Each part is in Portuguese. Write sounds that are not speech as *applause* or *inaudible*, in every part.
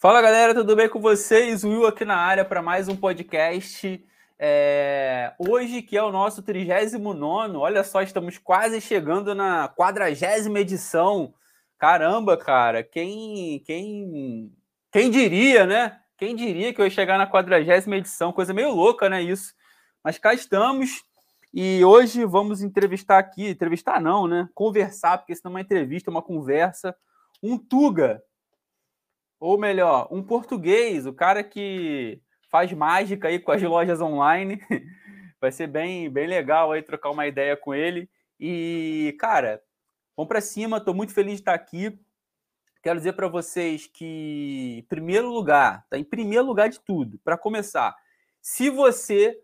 Fala galera, tudo bem com vocês? Will aqui na área para mais um podcast. É... Hoje, que é o nosso 39, olha só, estamos quase chegando na quadragésima edição. Caramba, cara, quem, quem, quem diria, né? Quem diria que eu ia chegar na quadragésima edição? Coisa meio louca, né? Isso. Mas cá estamos e hoje vamos entrevistar aqui, entrevistar não, né? Conversar, porque isso não é uma entrevista, é uma conversa. Um Tuga, ou melhor, um português, o cara que faz mágica aí com as lojas online. *laughs* Vai ser bem, bem legal aí trocar uma ideia com ele. E, cara, vamos para cima, estou muito feliz de estar aqui. Quero dizer para vocês que, em primeiro lugar, tá em primeiro lugar de tudo, para começar, se você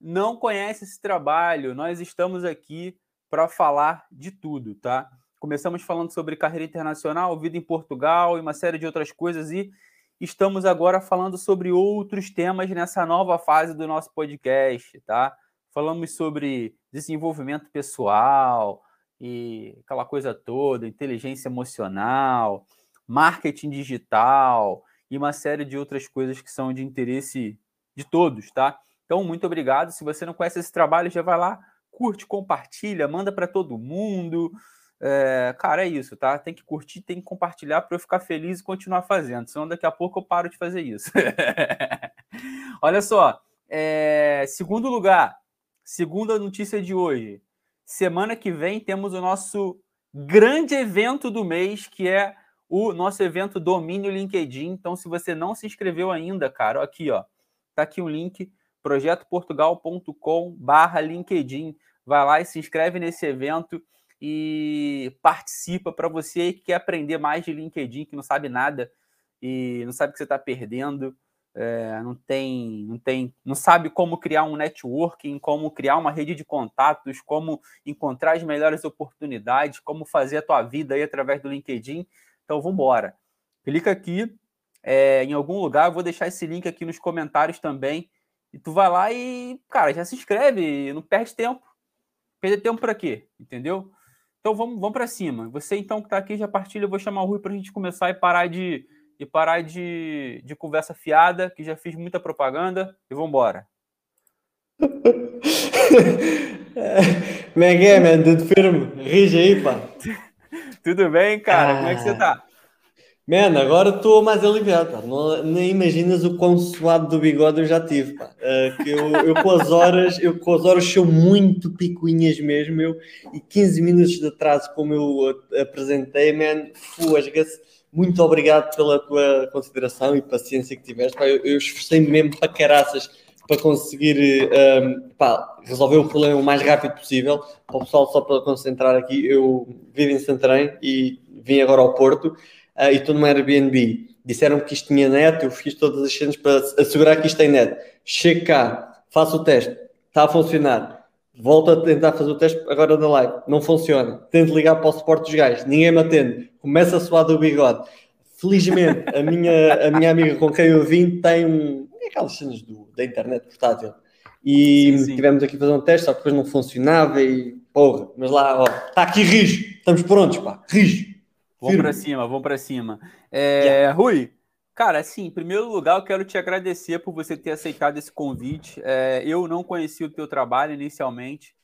não conhece esse trabalho, nós estamos aqui para falar de tudo, tá? Começamos falando sobre carreira internacional, vida em Portugal e uma série de outras coisas, e estamos agora falando sobre outros temas nessa nova fase do nosso podcast, tá? Falamos sobre desenvolvimento pessoal e aquela coisa toda, inteligência emocional, marketing digital e uma série de outras coisas que são de interesse de todos, tá? Então, muito obrigado. Se você não conhece esse trabalho, já vai lá, curte, compartilha, manda para todo mundo. É, cara, é isso, tá? Tem que curtir, tem que compartilhar para eu ficar feliz e continuar fazendo, senão daqui a pouco eu paro de fazer isso. *laughs* Olha só, é, segundo lugar, segunda notícia de hoje. Semana que vem temos o nosso grande evento do mês, que é o nosso evento Domínio LinkedIn. Então, se você não se inscreveu ainda, cara, aqui, ó, tá aqui o link, projetoportugal.com/linkedin. Vai lá e se inscreve nesse evento e participa para você que quer aprender mais de LinkedIn, que não sabe nada e não sabe o que você está perdendo, é, não tem, não tem, não sabe como criar um networking, como criar uma rede de contatos, como encontrar as melhores oportunidades, como fazer a tua vida aí através do LinkedIn. Então, vamos embora. Clica aqui é, em algum lugar, eu vou deixar esse link aqui nos comentários também. E tu vai lá e, cara, já se inscreve, não perde tempo. Perder tempo para quê? Entendeu? Então vamos, vamos para cima. Você então que está aqui já partilha, eu vou chamar o Rui para a gente começar e parar de e parar de, de conversa fiada, que já fiz muita propaganda, e vamos embora. *laughs* Como é que é, man? Tudo firme? Rige aí, pá. *laughs* Tudo bem, cara? Ah. Como é que você tá? Mano, agora estou mais aliviado, pá. Não, nem imaginas o quão suado do bigode eu já tive, pá. Uh, que eu, eu, com as horas, eu com as horas sou muito picuinhas mesmo, eu, e 15 minutos de atraso, como eu apresentei, man, fuasga-se. Muito obrigado pela tua consideração e paciência que tiveste, pá. Eu, eu esforcei-me mesmo para caraças para conseguir um, pá, resolver o problema o mais rápido possível. Para o pessoal, só para concentrar aqui, eu vivo em Santarém e vim agora ao Porto e estou numa Airbnb. Disseram que isto tinha net, eu fiz todas as cenas para assegurar que isto tem net. Chego cá, faço o teste, está a funcionar. Volto a tentar fazer o teste agora da live, não funciona. Tento ligar para o suporte dos gajos, ninguém me atende. Começa a suar do bigode. Felizmente, a minha, a minha amiga com quem eu vim tem um. É aquelas cenas do, da internet portátil. E sim, sim. tivemos aqui a fazer um teste, só que depois não funcionava e porra, mas lá, ó, está aqui rijo, estamos prontos, pá, rijo. Vamos para cima, vamos para cima. É, yeah. Rui, cara, assim, em primeiro lugar, eu quero te agradecer por você ter aceitado esse convite. É, eu não conheci o teu trabalho inicialmente.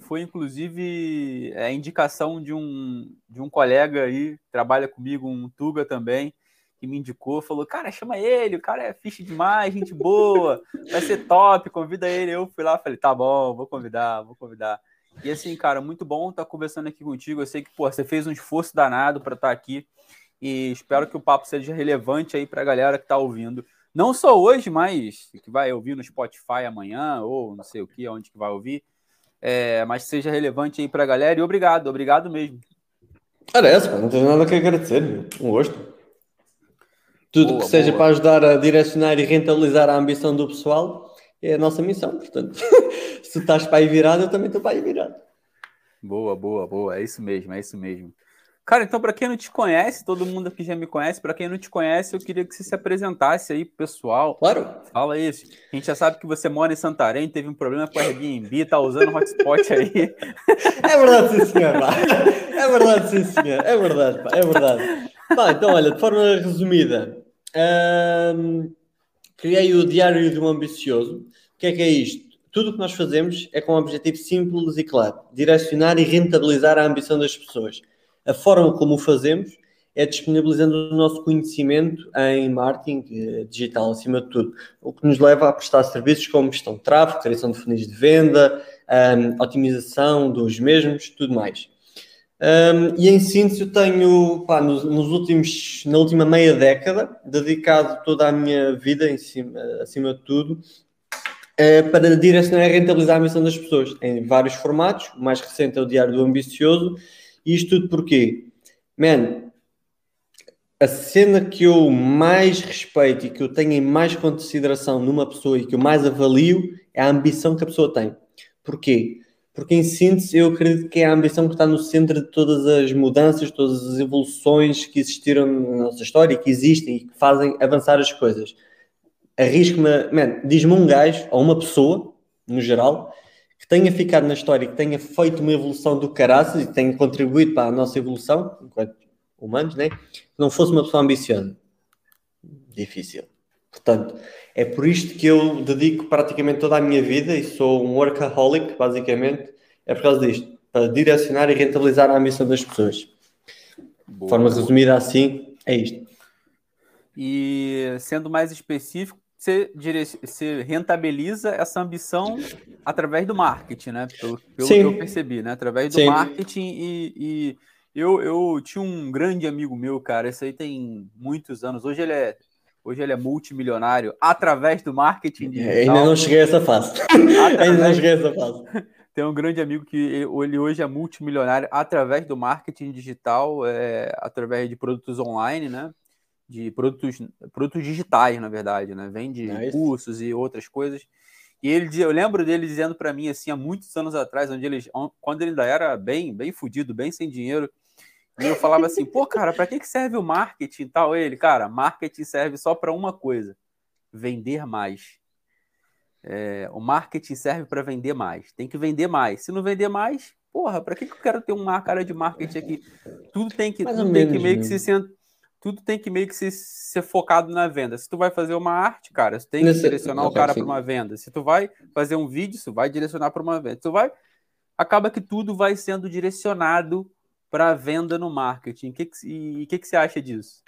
Foi, inclusive, a é, indicação de um, de um colega aí, trabalha comigo, um Tuga também, que me indicou, falou, cara, chama ele, o cara é fixe demais, gente boa, vai ser top, convida ele. Eu fui lá, falei, tá bom, vou convidar, vou convidar. E assim, cara, muito bom estar conversando aqui contigo. Eu sei que, pô, você fez um esforço danado para estar aqui e espero que o papo seja relevante aí para a galera que está ouvindo. Não só hoje, mas que vai ouvir no Spotify amanhã ou não sei o que, onde que vai ouvir. É, mas seja relevante aí para a galera e obrigado, obrigado mesmo. Parece, não tenho nada que agradecer, um gosto. Tudo boa, que seja boa. para ajudar a direcionar e rentabilizar a ambição do pessoal é a nossa missão, portanto. *laughs* se tu estás para aí virado, eu também estou para aí virado. Boa, boa, boa. É isso mesmo, é isso mesmo. Cara, então, para quem não te conhece, todo mundo aqui já me conhece, para quem não te conhece, eu queria que você se apresentasse aí pro pessoal. Claro. Fala isso. A gente já sabe que você mora em Santarém, teve um problema com a Airbnb, tá usando hotspot aí. *laughs* É verdade, sim, senhor. Pá. É verdade, sim, senhor. É verdade, pá. é verdade. Pá, então, olha, de forma resumida, Um, criei o Diário de um Ambicioso. O que é que é isto? Tudo o que nós fazemos é com um objetivo simples e claro: direcionar e rentabilizar a ambição das pessoas. A forma como o fazemos é disponibilizando o nosso conhecimento em marketing eh, digital, acima de tudo, o que nos leva a prestar serviços como gestão de tráfego, criação de funis de venda, um, otimização dos mesmos, tudo mais. Um, e em síntese, eu tenho, pá, nos, nos, últimos, na última meia década, dedicado toda a minha vida, em cima, acima de tudo, uh, para direcionar e rentabilizar a missão das pessoas, em vários formatos. O mais recente é o Diário do Ambicioso. E isto tudo porquê? Man, a cena que eu mais respeito e que eu tenho em mais consideração numa pessoa e que eu mais avalio é a ambição que a pessoa tem. Porquê? Porque, em síntese, eu acredito que é a ambição que está no centro de todas as mudanças, todas as evoluções que existiram na nossa história, que existem e que fazem avançar as coisas. Arrisco-me, diz-me um gajo, ou uma pessoa, no geral, que tenha ficado na história, que tenha feito uma evolução do caraças e tenha contribuído para a nossa evolução, enquanto humanos, né? que não fosse uma pessoa ambiciosa. Difícil. Portanto, é por isto que eu dedico praticamente toda a minha vida e sou um workaholic, basicamente. É por causa disto, para direcionar e rentabilizar a ambição das pessoas. De forma resumida assim, é isto. E sendo mais específico, você, você rentabiliza essa ambição através do marketing, né? Pelo, pelo que eu percebi, né? Através do Sim. marketing e, e eu, eu tinha um grande amigo meu, cara. Esse aí tem muitos anos. Hoje ele é Hoje ele é multimilionário através do marketing digital. Ainda não cheguei a essa fase. *laughs* Ainda não cheguei a essa fase. *laughs* Tem um grande amigo que ele hoje é multimilionário através do marketing digital, é, através de produtos online, né? De produtos, produtos digitais, na verdade, né? Vende nice. cursos e outras coisas. E ele, eu lembro dele dizendo para mim assim há muitos anos atrás, onde ele, quando ele ainda era bem, bem fudido, bem sem dinheiro, e eu falava assim, pô, cara, para que, que serve o marketing e tal? Ele, cara, marketing serve só para uma coisa: vender mais. É, o marketing serve para vender mais. Tem que vender mais. Se não vender mais, porra, para que, que eu quero ter uma cara de marketing aqui? Tudo tem que, tudo tem que meio que se tudo tem que meio que se, ser focado na venda. Se tu vai fazer uma arte, cara, tu tem que Nesse... direcionar o cara para uma venda. Se tu vai fazer um vídeo, tu vai direcionar para uma venda. Tu vai acaba que tudo vai sendo direcionado para venda no marketing. Que, que, e o que, que você acha disso?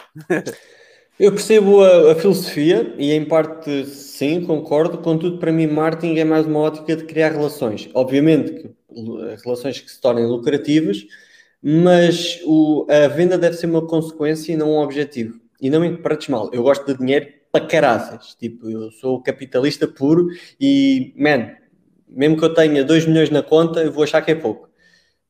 Eu percebo a, a, filosofia e, em parte, sim, concordo. Contudo, para mim, marketing é mais uma ótica de criar relações. Obviamente, que, relações que se tornem lucrativas, mas o, a venda deve ser uma consequência e não um objetivo. E não me interpretes mal, eu gosto de dinheiro para caraças. Tipo, eu sou capitalista puro e, man, mesmo que eu tenha 2 milhões na conta, eu vou achar que é pouco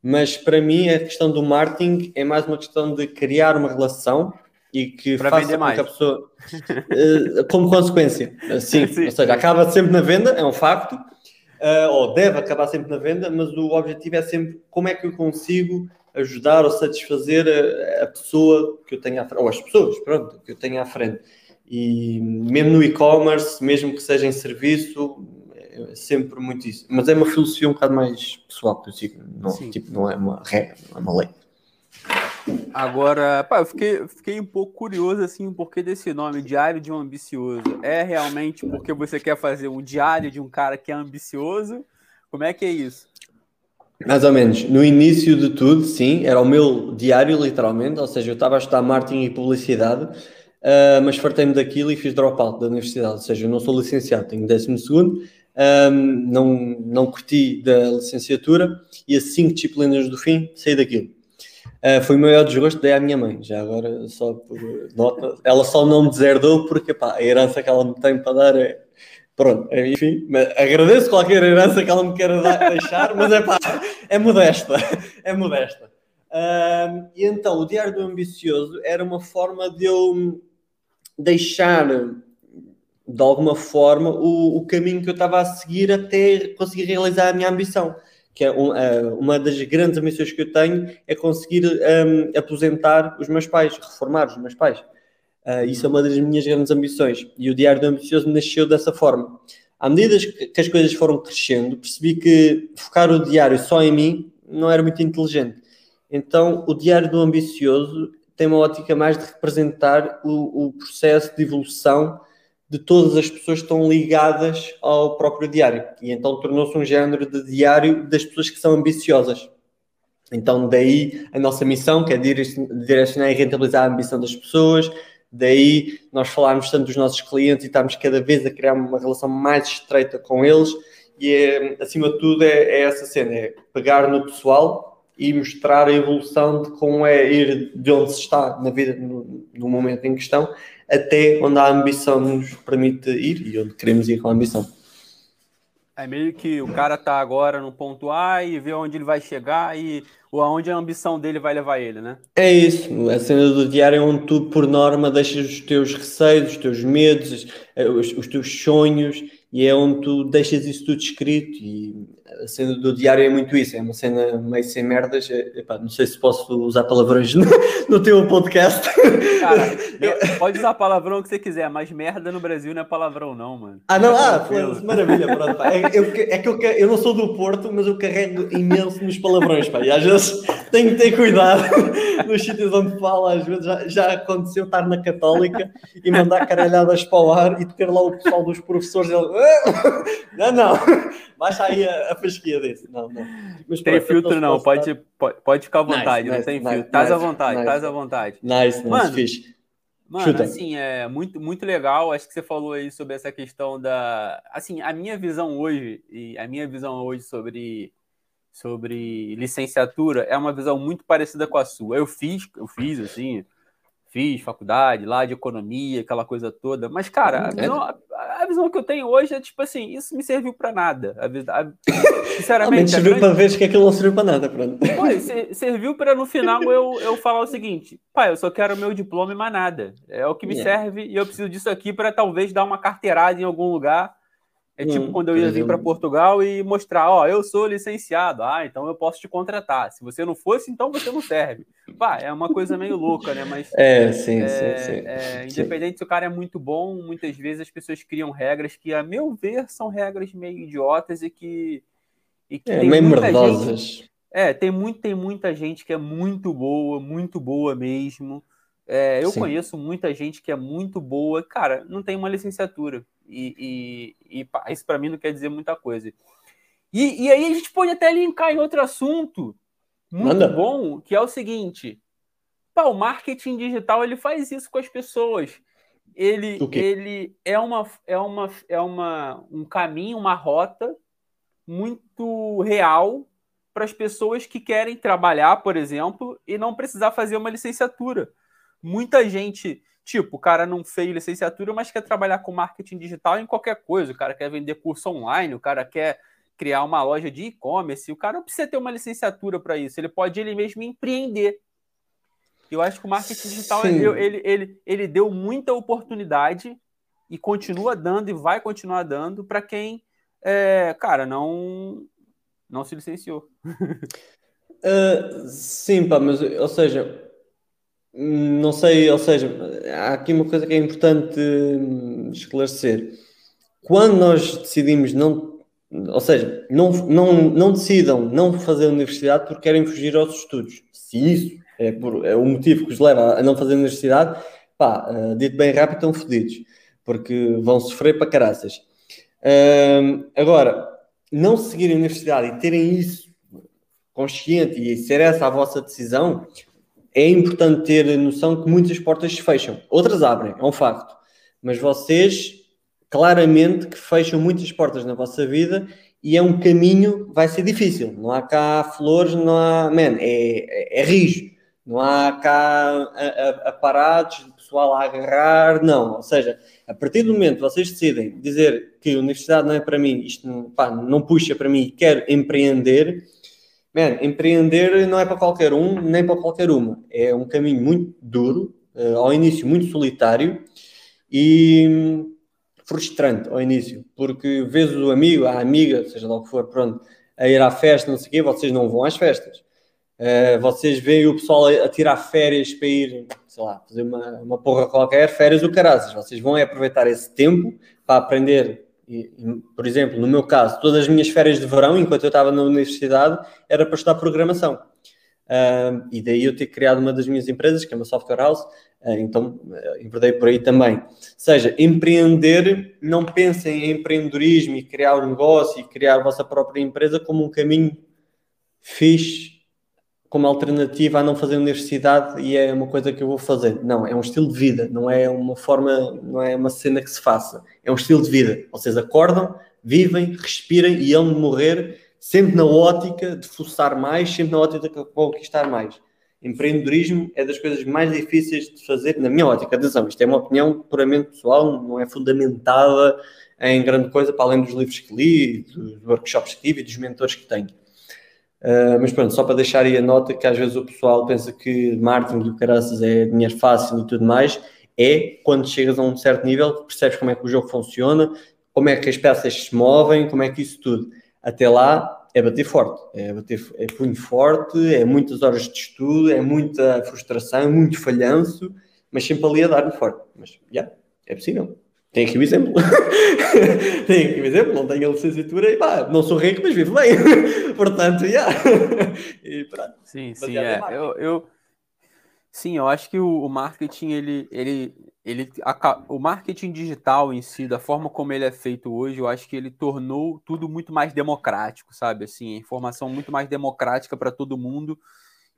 mas para mim a questão do marketing é mais uma questão de criar uma relação e que para faça com que a pessoa uh, como consequência. Sim, *laughs* sim, ou seja, acaba sempre na venda, é um facto uh, ou deve acabar sempre na venda, mas o objetivo é sempre como é que eu consigo ajudar ou satisfazer a, a pessoa que eu tenho à frente, ou as pessoas, pronto, que eu tenho à frente. E mesmo no e-commerce, mesmo que seja em serviço é sempre muito isso. Mas é uma filosofia um bocado mais pessoal que eu sigo. Não, tipo, não é uma regra, não é uma lei. Agora, pá, eu fiquei, fiquei um pouco curioso assim, o porquê desse nome, Diário de um Ambicioso. É realmente porque você quer fazer um diário de um cara que é ambicioso? Como é que é isso? Mais ou menos. No início de tudo, sim, era o meu diário, literalmente, ou seja, eu estava a estudar marketing e publicidade, uh, mas fartei-me daquilo e fiz dropout da universidade, ou seja, eu não sou licenciado, tenho 12 segundo, um, não, não curti da licenciatura e a cinco disciplinas do fim saí daquilo. Uh, foi o maior desgosto, dei à minha mãe, já agora só por nota. Ela só não me deserdou porque pá, a herança que ela me tem para dar é. Pronto, enfim, agradeço qualquer herança que ela me queira dar, deixar, mas é pá, é modesta, é modesta. E então, o Diário do Ambicioso era uma forma de eu deixar de alguma forma, o, o caminho que eu estava a seguir até conseguir realizar a minha ambição. Que é um, uh, uma das grandes ambições que eu tenho é conseguir um, aposentar os meus pais, reformar os meus pais. Uh, isso é uma das minhas grandes ambições. E o Diário do Ambicioso nasceu dessa forma. À medida que as coisas foram crescendo, percebi que focar o diário só em mim não era muito inteligente. Então, o Diário do Ambicioso tem uma ótica mais de representar o, o processo de evolução de todas as pessoas que estão ligadas ao próprio diário. E então tornou-se um género de diário das pessoas que são ambiciosas. Então, daí a nossa missão, que é direcionar e rentabilizar a ambição das pessoas, daí nós falarmos tanto dos nossos clientes e estamos cada vez a criar uma relação mais estreita com eles. E é, acima de tudo, é, é essa cena: é pegar no pessoal e mostrar a evolução de como é ir de onde se está na vida, no, no momento em questão, até onde a ambição nos permite ir e onde queremos ir com a ambição. É meio que o cara tá agora no ponto A e vê onde ele vai chegar e ou aonde a ambição dele vai levar ele, né? É isso. A cena do diário é onde tu, por norma, deixas os teus receios, os teus medos, os, os teus sonhos e é onde tu deixas isso tudo escrito e a cena do diário é muito isso, é uma cena meio sem merdas, é, epá, não sei se posso usar palavrões no, no teu podcast. Cara, pode usar palavrão que você quiser, mas merda no Brasil não é palavrão não, mano. Ah não, ah, maravilha, pronto, pá. É, eu, é que eu, eu não sou do Porto, mas eu carrego imenso nos palavrões, pá, e às vezes tenho que ter cuidado nos sítios onde falo, às vezes já, já aconteceu estar na Católica e mandar caralhadas para o ar e ter lá o pessoal dos professores, ele, não, não, baixa aí a, a desse. Não, não. Mas, tem pronto, filtro não, pode, pode, pode ficar à vontade, nice, não tem nice, filtro. Estás à vontade, estás à vontade. Nice, nice, Mano, fixe. Mano, assim, é muito, muito legal. Acho que você falou aí sobre essa questão da. Assim, a minha visão hoje, e a minha visão hoje sobre, sobre licenciatura é uma visão muito parecida com a sua. Eu fiz, eu fiz, assim, fiz faculdade lá de economia, aquela coisa toda. Mas, cara, a uhum. visão, a, visão que eu tenho hoje é tipo assim: isso me serviu para nada. A, a, sinceramente. serviu grande... para ver que aquilo não serviu para nada. Pronto. Pô, serviu para no final eu, eu falar o seguinte: pai, eu só quero meu diploma e mais nada. É o que me yeah. serve e eu preciso disso aqui para talvez dar uma carteirada em algum lugar é tipo hum, quando eu ia vir para Portugal e mostrar, ó, eu sou licenciado, ah, então eu posso te contratar. Se você não fosse, então você não serve. Pá, é uma coisa meio louca, né? Mas é, sim, é, sim, sim. É, independente sim. se o cara é muito bom, muitas vezes as pessoas criam regras que, a meu ver, são regras meio idiotas e que, e que é, tem meio merdosas. Gente, é, tem muito, tem muita gente que é muito boa, muito boa mesmo. É, eu Sim. conheço muita gente que é muito boa, cara, não tem uma licenciatura. E, e, e isso para mim não quer dizer muita coisa. E, e, aí a gente pode até linkar em outro assunto muito Manda. bom, que é o seguinte: pá, o marketing digital ele faz isso com as pessoas. Ele, ele é, uma, é, uma, é uma, um caminho, uma rota muito real para as pessoas que querem trabalhar, por exemplo, e não precisar fazer uma licenciatura. Muita gente Tipo, o cara não fez licenciatura, mas quer trabalhar com marketing digital em qualquer coisa. O cara quer vender curso online, o cara quer criar uma loja de e-commerce. O cara não precisa ter uma licenciatura para isso. Ele pode ele mesmo empreender. Eu acho que o marketing digital ele, ele, ele, ele deu muita oportunidade e continua dando e vai continuar dando para quem, é, cara, não não se licenciou. uh, *laughs* sim, pá, mas ou seja, não sei, ou seja, há aqui uma coisa que é importante hum, esclarecer. Quando nós decidimos não, ou seja, não, não, não decidam não fazer universidade porque querem fugir aos estudos. Se isso é, por, é o motivo que os leva a não fazer universidade, pá, uh, dito bem rápido, estão fodidos, porque vão sofrer para caraças. Uh, agora, não seguirem a universidade e terem isso consciente e ser essa a vossa decisão, é importante ter noção que muitas portas se fecham, outras abrem, é um facto. Mas vocês, claramente, que fecham muitas portas na vossa vida e é um caminho, vai ser difícil. Não há cá flores, não há. Man, é, é, é rijo. Não há cá aparados, pessoal a agarrar, não. Ou seja, a partir do momento que vocês decidem dizer que a universidade não é para mim, isto pá, não puxa para mim, quero empreender, Man, empreender não é para qualquer um, nem para qualquer uma. É um caminho muito duro, uh, ao início muito solitário e hum, frustrante ao início, porque vês o amigo, a amiga, seja lá o que for, pronto, a ir à festa, não sei o quê, vocês não vão às festas. Uh, vocês veem o pessoal a, a, tirar férias para ir, sei lá, fazer uma, uma porra qualquer, férias do caraças. Vocês vão é aproveitar esse tempo para aprender por exemplo, no meu caso, todas as minhas férias de verão, enquanto eu estava na universidade, era para estudar programação. Uh, e daí eu ter criado uma das minhas empresas, que é uma software house, uh, então uh, por aí também. Ou seja, empreender, não pensem em empreendedorismo e criar um negócio e criar a vossa própria empresa como um caminho fixe, como alternativa a não fazer universidade e é uma coisa que eu vou fazer. Não, é um estilo de vida, não é uma forma, não é uma cena que se faça. É um estilo de vida. Vocês acordam, vivem, respirem e hão de morrer sempre na ótica de forçar mais, sempre na ótica de conquistar mais. Empreendedorismo é das coisas mais difíceis de fazer, na minha ótica. Atenção, isto é uma opinião puramente pessoal, não é fundamentada em grande coisa, para além dos livros que li, dos workshops que tive e dos mentores que tenho. Uh, mas pronto, só para deixar aí a nota que às vezes o pessoal pensa que marketing e o caraças é dinheiro fácil e tudo mais. É quando chegas a um certo nível percebes como é que o jogo funciona, como é que as peças se movem, como é que isso tudo até lá é bater forte, é bater é punho forte, é muitas horas de estudo, é muita frustração, muito falhanço, mas sempre ali a dar-me forte. Mas já, yeah, é possível. Tem aqui o exemplo. *laughs* Tem aqui o exemplo, não tenho a licenciatura e pá, não sou rico, mas vivo bem. *laughs* Portanto. Yeah. *laughs* e pronto. Sim, sim, é. Eu, eu, sim, eu acho que o, o marketing, ele, ele, ele a, o marketing digital em si, da forma como ele é feito hoje, eu acho que ele tornou tudo muito mais democrático, sabe? Assim, a informação muito mais democrática para todo mundo,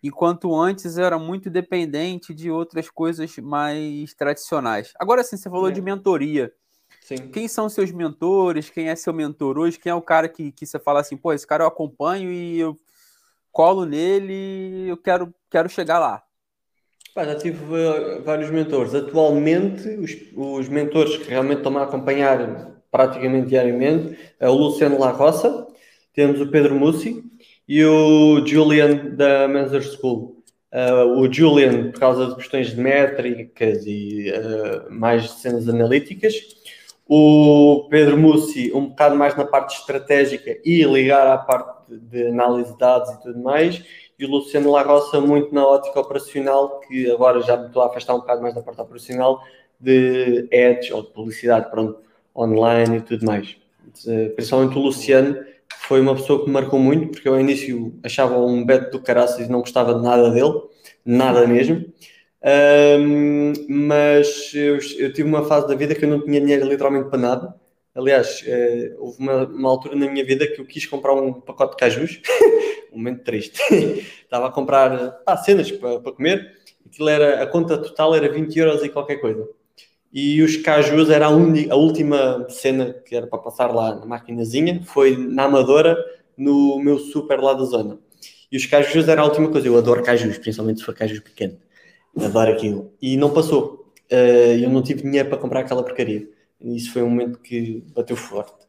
enquanto antes era muito dependente de outras coisas mais tradicionais. Agora sim, você falou é. de mentoria. Sim. Quem são seus mentores? Quem é seu mentor hoje? Quem é o cara que, que você fala assim, pô, esse cara eu acompanho e eu colo nele, eu quero, quero chegar lá. Pá, já tive uh, vários mentores. Atualmente, os, os mentores que realmente estão a acompanhar praticamente diariamente é o Luciano La Roça, temos o Pedro Mussi e o Julian da Manzer School. Uh, o Julian, por causa de questões de métricas e uh, mais cenas analíticas. O Pedro Mussi, um bocado mais na parte estratégica e ligar à parte de análise de dados e tudo mais e o Luciano Larroça muito na ótica operacional, que agora já me estou a afastar um bocado mais da parte operacional, de ads ou de publicidade pronto, online e tudo mais. Eh, principalmente o Luciano foi uma pessoa que me marcou muito, porque eu ao início achava um beto do caraças e não gostava de nada dele, nada mesmo. Um, mas eu, eu, tive uma fase da vida que eu não tinha dinheiro literalmente para nada. Aliás, uh, houve uma, uma, altura na minha vida que eu quis comprar um pacote de cajus *laughs* um momento triste. *laughs* Estava a comprar pá, cenas para, comer, aquilo era, a conta total era 20 euros e qualquer coisa. E os cajus era a, a última cena que era para passar lá na maquinazinha, foi na Amadora, no meu super lá da zona. E os cajus era a última coisa. Eu adoro cajus, principalmente se for cajus pequeno. Adoro aquilo. E não passou. Uh, eu não tive dinheiro para comprar aquela porcaria. Isso foi um momento que bateu forte.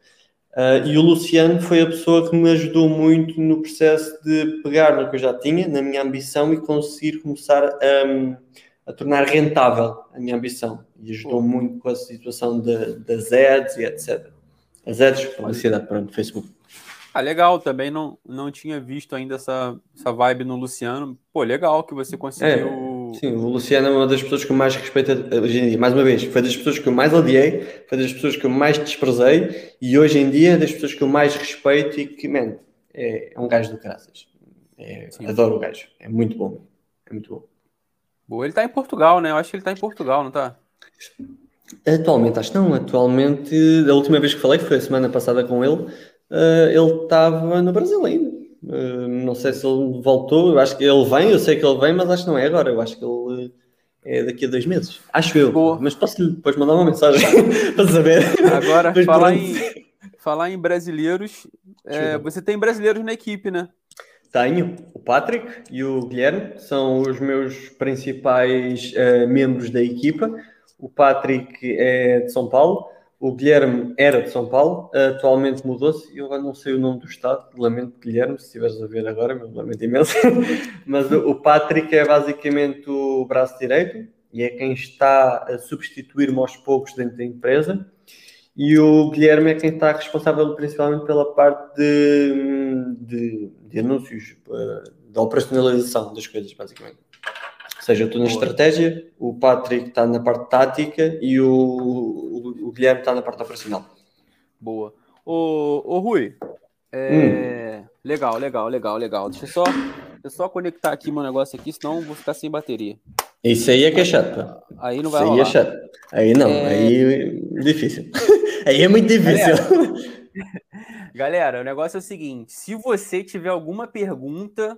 Uh, e o Luciano foi a pessoa que me ajudou muito no processo de pegar no que eu já tinha, na minha ambição e conseguir começar a, a tornar rentável a minha ambição. E ajudou muito com a situação de, das ads e etc. As ads, publicidade, pronto, Facebook. Ah, legal, também não, não tinha visto ainda essa, essa vibe no Luciano. Pô, legal que você conseguiu. É Sim, o Luciano é uma das pessoas que eu mais respeito hoje em dia. Mais uma vez, foi das pessoas que eu mais odiei, foi das pessoas que eu mais desprezei e hoje em dia é das pessoas que eu mais respeito e que, man, é, é um gajo do caraças. É, adoro o gajo, é muito bom. É muito bom. Boa, ele está em Portugal, né? Eu acho que ele está em Portugal, não está? Atualmente, acho que não. Atualmente, a última vez que falei, foi a semana passada com ele, uh, ele estava no Brasil ainda. Uh, não sei se ele voltou, eu acho que ele vem, eu sei que ele vem, mas acho que não é agora, eu acho que ele é daqui a dois meses. Acho eu, Boa. mas posso depois mandar uma mensagem *laughs* para saber. Agora, falar em, falar em brasileiros, é, você tem brasileiros na equipe, né? Tenho. O Patrick e o Guilherme são os meus principais uh, membros da equipa. O Patrick é de São Paulo, o Guilherme era de São Paulo, atualmente mudou-se. Eu não sei o nome do estado, lamento, Guilherme, se estiveres a ver agora, meu lamento imenso. *laughs* Mas o Patrick é basicamente o braço direito e é quem está a substituir-me aos poucos dentro da empresa. E o Guilherme é quem está responsável principalmente pela parte de, de, de anúncios, eh, da operacionalização das coisas, basicamente seja, eu estou na estratégia, o Patrick está na parte tática e o, o, o Guilherme está na parte operacional. Boa. Ô, ô Rui, é... hum. legal, legal, legal, legal. Deixa eu só eu só conectar aqui meu negócio aqui, senão vou ficar sem bateria. Isso aí é que é chato. Aí não vai Isso aí rolar. é chato. Aí não, É. aí é difícil. *laughs* Aí é muito difícil. Galera, o negócio é o seguinte: se você tiver alguma pergunta,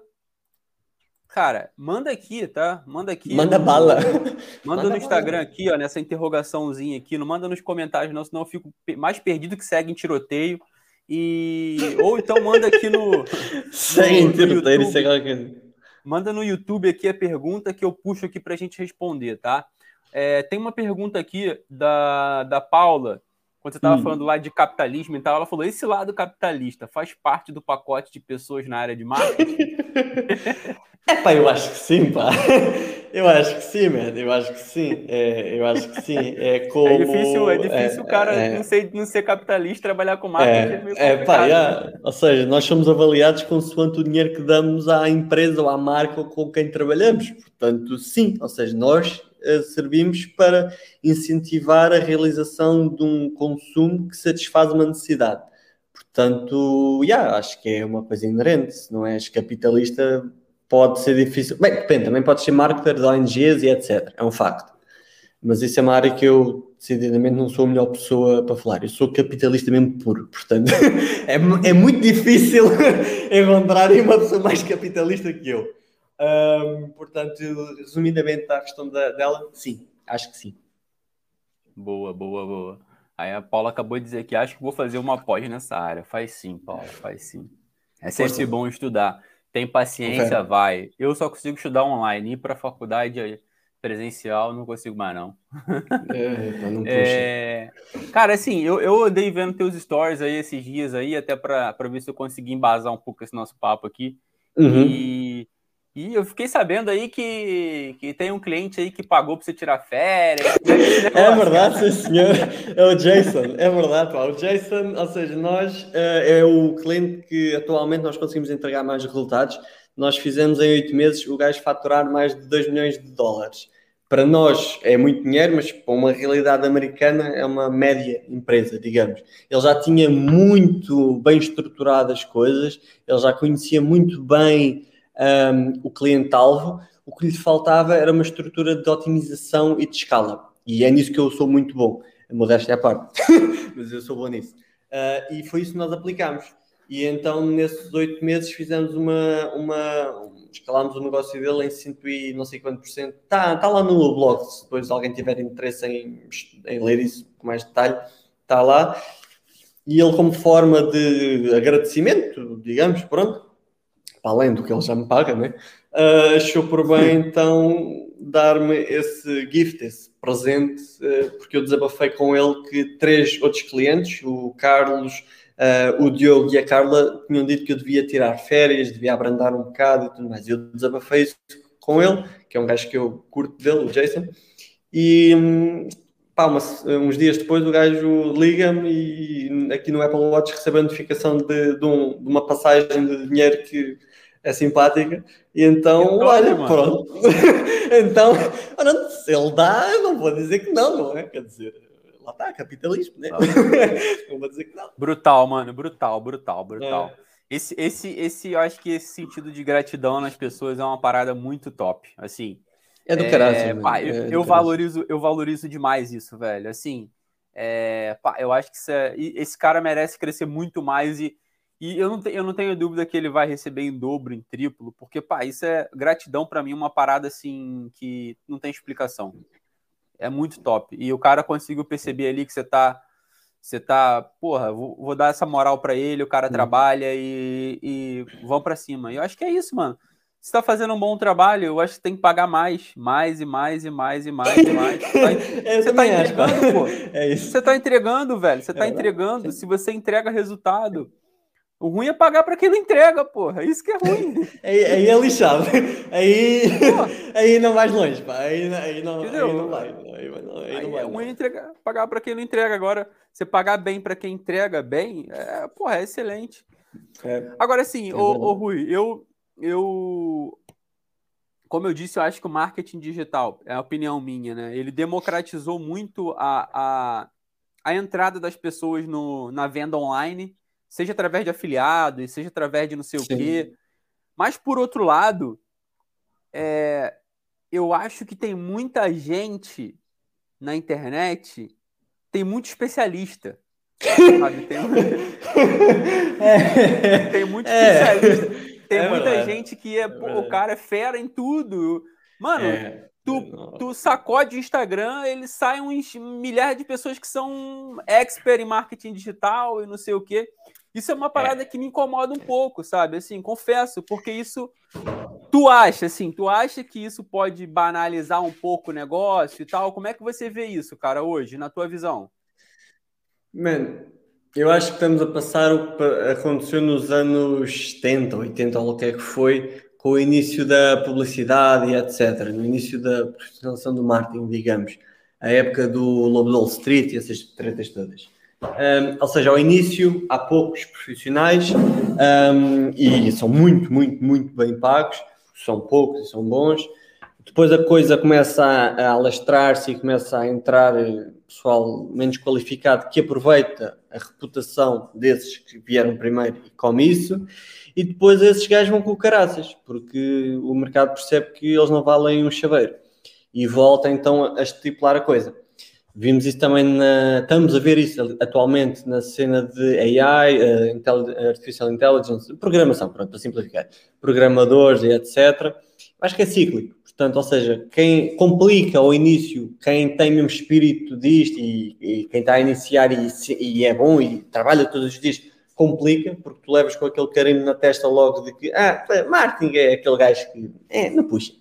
cara, manda aqui, tá? Manda aqui. Manda no- bala. *laughs* Manda, Manda no Instagram aqui, ó, nessa interrogaçãozinha aqui. Não manda nos comentários, não, senão eu fico mais perdido que segue em tiroteio. E. Ou então manda aqui no. *laughs* Segue no tiroteio, segue coisa. Manda no YouTube aqui a pergunta que eu puxo aqui pra gente responder, tá? É, tem uma pergunta aqui da, da Paula, quando você estava Hum. falando lá de capitalismo e tal, ela falou: esse lado capitalista faz parte do pacote de pessoas na área de marketing? *laughs* É pá, eu acho que sim, pá. Eu acho que sim, man. Eu acho que sim. É, eu acho que sim. É como. É difícil, é difícil o cara é, não, ser, não ser capitalista, trabalhar com marketing. É, é pá, né? ou seja, nós somos avaliados consoante o dinheiro que damos à empresa ou à marca com quem trabalhamos. Portanto, sim, ou seja, nós eh, servimos para incentivar a realização de um consumo que satisfaz uma necessidade. Portanto, já, acho que é uma coisa inerente. Se não és capitalista, pode ser difícil. Bem, depende, também pode ser marketer de ONGs e etc. É um facto. Mas isso é uma área que eu, decididamente, não sou a melhor pessoa para falar. Eu sou capitalista mesmo puro. Portanto, *laughs* é, é muito difícil *laughs* encontrar uma pessoa mais capitalista que eu. Ahm, portanto, resumidamente, à questão da- dela, sim, acho que sim. Boa, boa, boa. Aí a Paula acabou de dizer que acho que vou fazer uma pós nessa área. Faz sim, Paula, faz sim. É sempre Força. bom estudar. Tem paciência, Confere. vai. Eu só consigo estudar online. Ir para a faculdade presencial, não consigo mais, não. É, *laughs* pá, não. É, Cara, assim, eu, eu andei vendo teus stories aí esses dias aí, até para ver se eu consegui embasar um pouco esse nosso papo aqui. Uhum. E, e eu fiquei sabendo aí que, que tem um cliente aí que pagou para você tirar férias. É verdade, sim senhor. É o Jason, é verdade, pá. O Jason, ou seja, nós eh, é o cliente que atualmente nós conseguimos entregar mais resultados. Nós fizemos em oito meses o gajo faturar mais de 2 milhões de dólares. Para nós é muito dinheiro, mas para uma realidade americana é uma média empresa, digamos. Ele já tinha muito bem estruturadas as coisas, ele já conhecia muito bem ahm, o cliente-alvo. O que lhe faltava era uma estrutura de otimização e de escala. E é nisso que eu sou muito bom. A modéstia à parte. *laughs* Mas eu sou bom nisso. Ah, e foi isso que nós aplicámos. E então, nesses oito meses, fizemos uma, uma. Escalámos o negócio dele em 100 e não sei quanto por cento. Está tá lá no blog, se depois alguém tiver interesse em, em ler isso com mais detalhe, está lá. E ele, como forma de agradecimento, digamos, pronto, para além do que ele já me paga, né? Ah, achou por bem então dar-me esse gift, esse presente, ah, porque eu desabafei com ele que três outros clientes, o Carlos, ah, o Diogo e a Carla, tinham dito que eu devia tirar férias, devia abrandar um bocado e tudo mais. Eu desabafei isso com ele, que é um gajo que eu curto dele, o Jason, e hum, pá, umas- uns dias depois o gajo liga-me e aqui no Apple Watch recebe a notificação de, de um- de uma passagem de dinheiro que é simpática e então, olha, mano. pronto. *laughs* então, pronto, se ele dá, eu não vou dizer que não, não é? Quer dizer, lá está, capitalismo, né? Tá. *laughs* não vou dizer que não. Brutal, mano, brutal, brutal, brutal. É. Esse, esse, esse, eu acho que esse sentido de gratidão nas pessoas é uma parada muito top. Assim, É do É, caralho. mano, pá, é eu, do eu valorizo, eu valorizo demais isso, velho. Assim, é, pá, eu acho que é- esse cara merece crescer muito mais e, e eu, não te- eu não tenho dúvida que ele vai receber em dobro, em triplo, porque, pá, isso é gratidão pra mim, uma parada assim que não tem explicação. É muito top. E o cara conseguiu perceber ali que você tá, você tá, porra, vou, vou dar essa moral pra ele, o cara Hum. trabalha e, e vão pra cima. E eu acho que é isso, mano. Você tá fazendo um bom trabalho, eu acho que tem que pagar mais, mais e mais e mais e mais e mais. *laughs* Você tá, É, entregando, pô. *laughs* É isso. Você tá entregando, velho. Você tá verdade, entregando. Se você entrega resultado, o ruim é pagar pra quem não entrega, porra. Isso que é ruim. *laughs* Aí, aí é lixado. Aí, aí não vais longe, pá. Aí, aí, não, aí não vai. Aí, vai- não, aí Aí não vai. é ruim não. entregar, pagar pra quem não entrega. Agora, você pagar bem pra quem entrega bem, é, porra, é excelente. É. Agora, assim, É ô Rui, eu, eu. Como eu disse, eu acho que o marketing digital, é a opinião minha, né? Ele democratizou muito a, a, a entrada das pessoas no, na venda online, seja através de afiliados, seja através de não sei o Sim. quê. Mas, por outro lado, é, eu acho que tem muita gente na internet, tem muito especialista. Sabe? Tem, *laughs* é, tem muito especialista. Tem é muita verdade. gente que é, é pô, o cara é fera em tudo. Mano, é. tu, tu sacode o Instagram, ele sai uns milhares de pessoas que são expert em marketing digital e não sei o quê. Isso é uma parada é. que me incomoda um pouco, sabe? Assim, confesso, porque isso. Tu acha, assim, tu acha que isso pode banalizar um pouco o negócio e tal? Como é que você vê isso, cara, hoje, na tua visão? Mano, eu acho que estamos a passar o que aconteceu nos anos 70, 80, ou o que é que foi, com o início da publicidade e etc. No início da profissionalização do marketing, digamos. A época do Lobo Wall Street e essas tretas todas. Um, ou seja, ao início há poucos profissionais um, e são muito, muito, muito bem pagos, são poucos e são bons. Depois a coisa começa a, a alastrar-se e começa a entrar eh, pessoal menos qualificado que aproveita a reputação desses que vieram primeiro e come isso, e depois esses gajos vão com caraças, porque o mercado percebe que eles não valem um chaveiro e volta então a estipular a coisa. Vimos isso também na. Estamos a ver isso atualmente na cena de AI, uh, Artificial Intelligence, programação, pronto, para simplificar. Programadores e etc. Acho que é cíclico. Portanto, ou seja, quem complica ao início, quem tem mesmo espírito disto e, e quem está a iniciar e, e, é bom e trabalha todos os dias, complica, porque tu levas com aquele carinho na testa logo de que, ah, marketing é aquele gajo que, é, não puxa.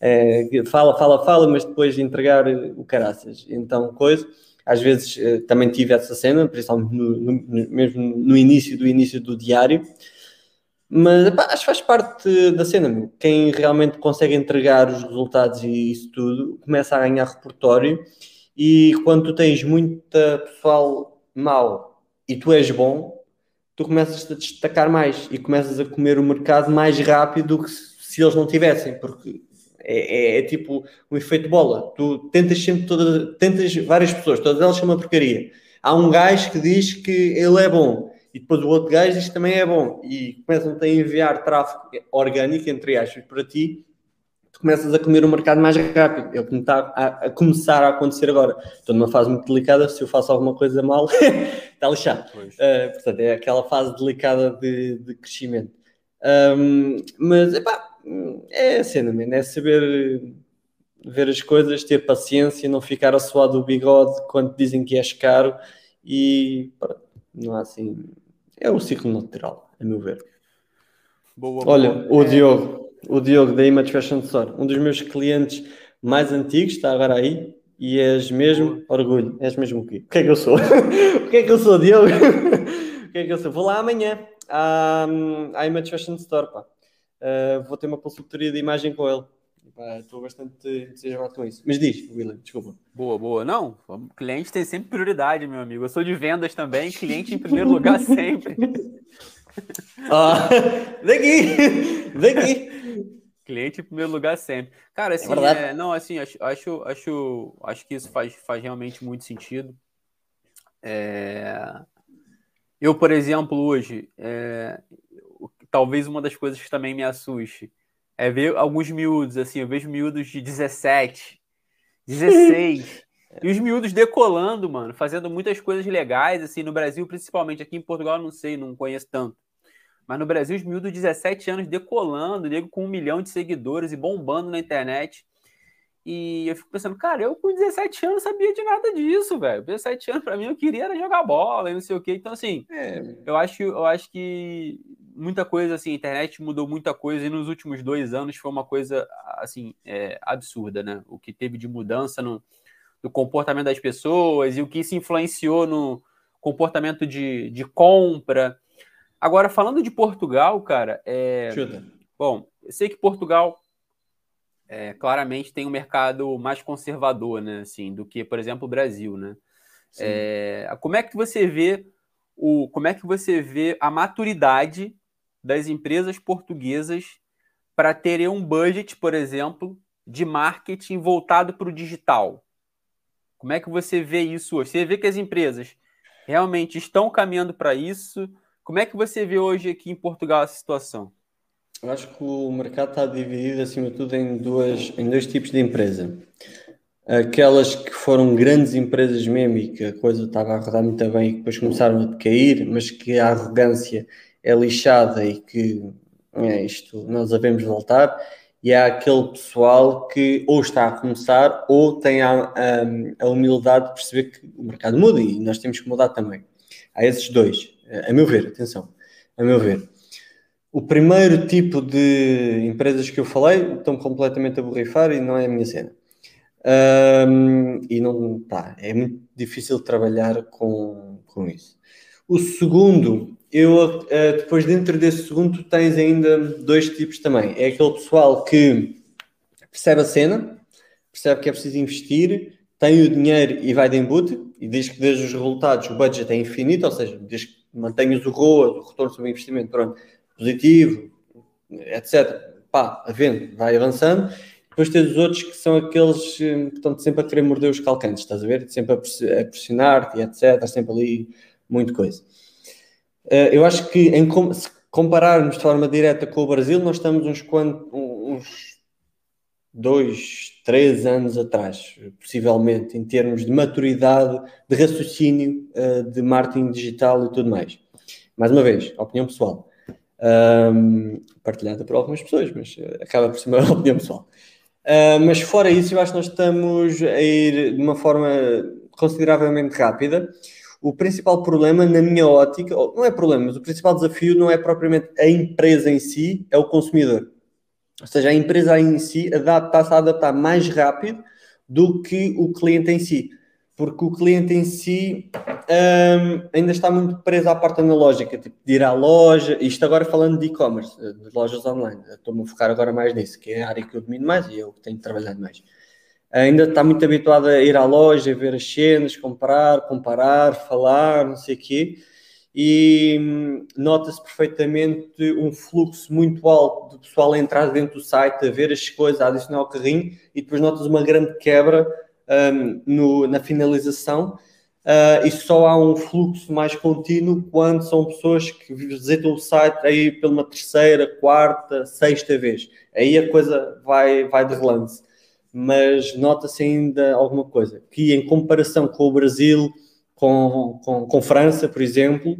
É, fala, fala, fala, mas depois entregar o caraças. Então, coisa, às vezes eh, também tive essa cena, principalmente no, no, mesmo no início do início do diário, mas pá, acho que faz parte da cena, meu. Quem realmente consegue entregar os resultados e isso tudo começa a ganhar repertório. E quando tu tens muita pessoal mau e tu és bom, tu começas a destacar mais e começas a comer o mercado mais rápido do que se eles não tivessem, porque é, é, é tipo um efeito bola. Tu tentas sempre todas, tentas várias pessoas, todas elas são uma porcaria. Há um gajo que diz que ele é bom e depois o outro gajo diz que também é bom e começam a enviar tráfego orgânico, entre aspas, para ti, tu começas a comer o mercado mais rápido. É o que está a, a, começar a acontecer agora. Estou numa fase muito delicada, se eu faço alguma coisa mal, *laughs* está lixado. Uh, portanto, é aquela fase delicada de, de crescimento. Um, mas, epá, é a cena, man, é saber ver as coisas, ter paciência, não ficar a suar do bigode quando dizem que és caro e pá, não há assim é o ciclo natural, a meu ver. Boa, Olha, boa. o é... Diogo, o Diogo da Image Fashion Store, um dos meus clientes mais antigos, está agora aí, e és mesmo, orgulho, és mesmo o quê? O que é que eu sou? *laughs* o que é que eu sou, Diogo? *laughs* o que é que eu sou? Vou lá amanhã à, à Image Fashion Store, pá. Uh, vou ter uma consultoria de imagem com ele. Estou bastante entusiasmado com isso. Mas diz, William, desculpa. Boa, boa. Não, cliente tem sempre prioridade, meu amigo. Eu sou de vendas também, cliente em primeiro lugar *laughs* sempre. Ah, daqui! Daqui! Cliente em primeiro lugar sempre. Cara, assim, é é, não, assim, acho, acho, acho, acho que isso faz, faz realmente muito sentido. É... Eu, por exemplo, hoje, é... talvez uma das coisas que também me assuste é ver alguns miúdos, assim, eu vejo miúdos de 17, 16, *laughs* e os miúdos decolando, mano, fazendo muitas coisas legais, assim, no Brasil, principalmente, aqui em Portugal, não sei, não conheço tanto. Mas no Brasil, os miúdos de 17 anos decolando, nego com um milhão de seguidores e bombando na internet. E eu fico pensando, cara, eu com 17 anos sabia de nada disso, velho. 17 anos, para mim, eu queria era jogar bola e não sei o quê. Então, assim, é. eu, acho, eu acho que muita coisa, assim, a internet mudou muita coisa e nos últimos dois anos foi uma coisa, assim, é, absurda, né? O que teve de mudança no, no comportamento das pessoas e o que se influenciou no comportamento de, de compra. Agora, falando de Portugal, cara, é... Bom, eu sei que Portugal é, claramente tem um mercado mais conservador, né, assim, do que, por exemplo, o Brasil, né? É, como é que você vê o, como é que você vê a maturidade das empresas portuguesas para terem um budget, por exemplo, de marketing voltado para o digital? Como é que você vê isso hoje? Você vê que as empresas realmente estão caminhando para isso? Como é que você vê hoje aqui em Portugal essa situação? Eu acho que o mercado está dividido, acima de tudo, em, duas, em dois tipos de empresa. Aquelas que foram grandes empresas mesmo e que a coisa estava a rodar muito bem e que depois começaram a decair, mas que a arrogância é lixada e que é isto, nós devemos voltar. E há aquele pessoal que ou está a começar ou tem a, a, a humildade de perceber que o mercado muda e nós temos que mudar também. Há esses dois, a meu ver, atenção, a meu ver. O primeiro tipo de empresas que eu falei estão completamente a borrifar e não é a minha cena. Um, e não, pá, é muito difícil trabalhar com, com isso. O segundo, eu uh, depois dentro desse segundo tens ainda dois tipos também. É aquele pessoal que percebe a cena, percebe que é preciso investir, tem o dinheiro e vai de embute, e diz que desde os resultados o budget é infinito, ou seja, diz que mantenhas o ROA, o retorno sobre investimento, pronto, positivo, etc. Pá, havendo, vai avançando. Depois tens os outros que são aqueles hum, que estão sempre a querer morder os calcantes, estás a ver? Sempre a pressionar-te, etc. Sempre ali, muita coisa. Eh, eu acho que em, se compararmos de forma direta com o Brasil, nós estamos uns, uns dois, três anos atrás, possivelmente, em termos de maturidade, de raciocínio, eh, de marketing digital e tudo mais. Mais uma vez, opinião pessoal um, partilhada por algumas pessoas, mas eh, acaba por ser uma *laughs* opinião pessoal. Uh, mas fora isso, eu acho que nós estamos a ir de uma forma consideravelmente rápida. O principal problema, na minha ótica, não é problema, mas o principal desafio não é propriamente a empresa em si, é o consumidor. Ou seja, a empresa em si está-se a adaptar mais rápido do que o cliente em si porque o cliente em si um, ainda está muito preso à parte analógica, tipo de ir à loja, isto agora falando de e-commerce, de lojas online, estou-me a focar agora mais nisso, que é a área que eu domino mais e eu tenho trabalhado mais. Ainda está muito habituado a ir à loja, ver as cenas, comprar, comparar, falar, não sei o quê, e hum, nota-se perfeitamente um fluxo muito alto do pessoal a entrar dentro do site, a ver as coisas, a adicionar ao carrinho, e depois notas uma grande quebra um, no, na finalização uh, e só há um fluxo mais contínuo quando são pessoas que visitam o site aí pela terceira, quarta, sexta vez. Aí a coisa vai, vai de relance. Mas nota-se ainda alguma coisa, que em comparação com o Brasil, com, com, com França, por exemplo,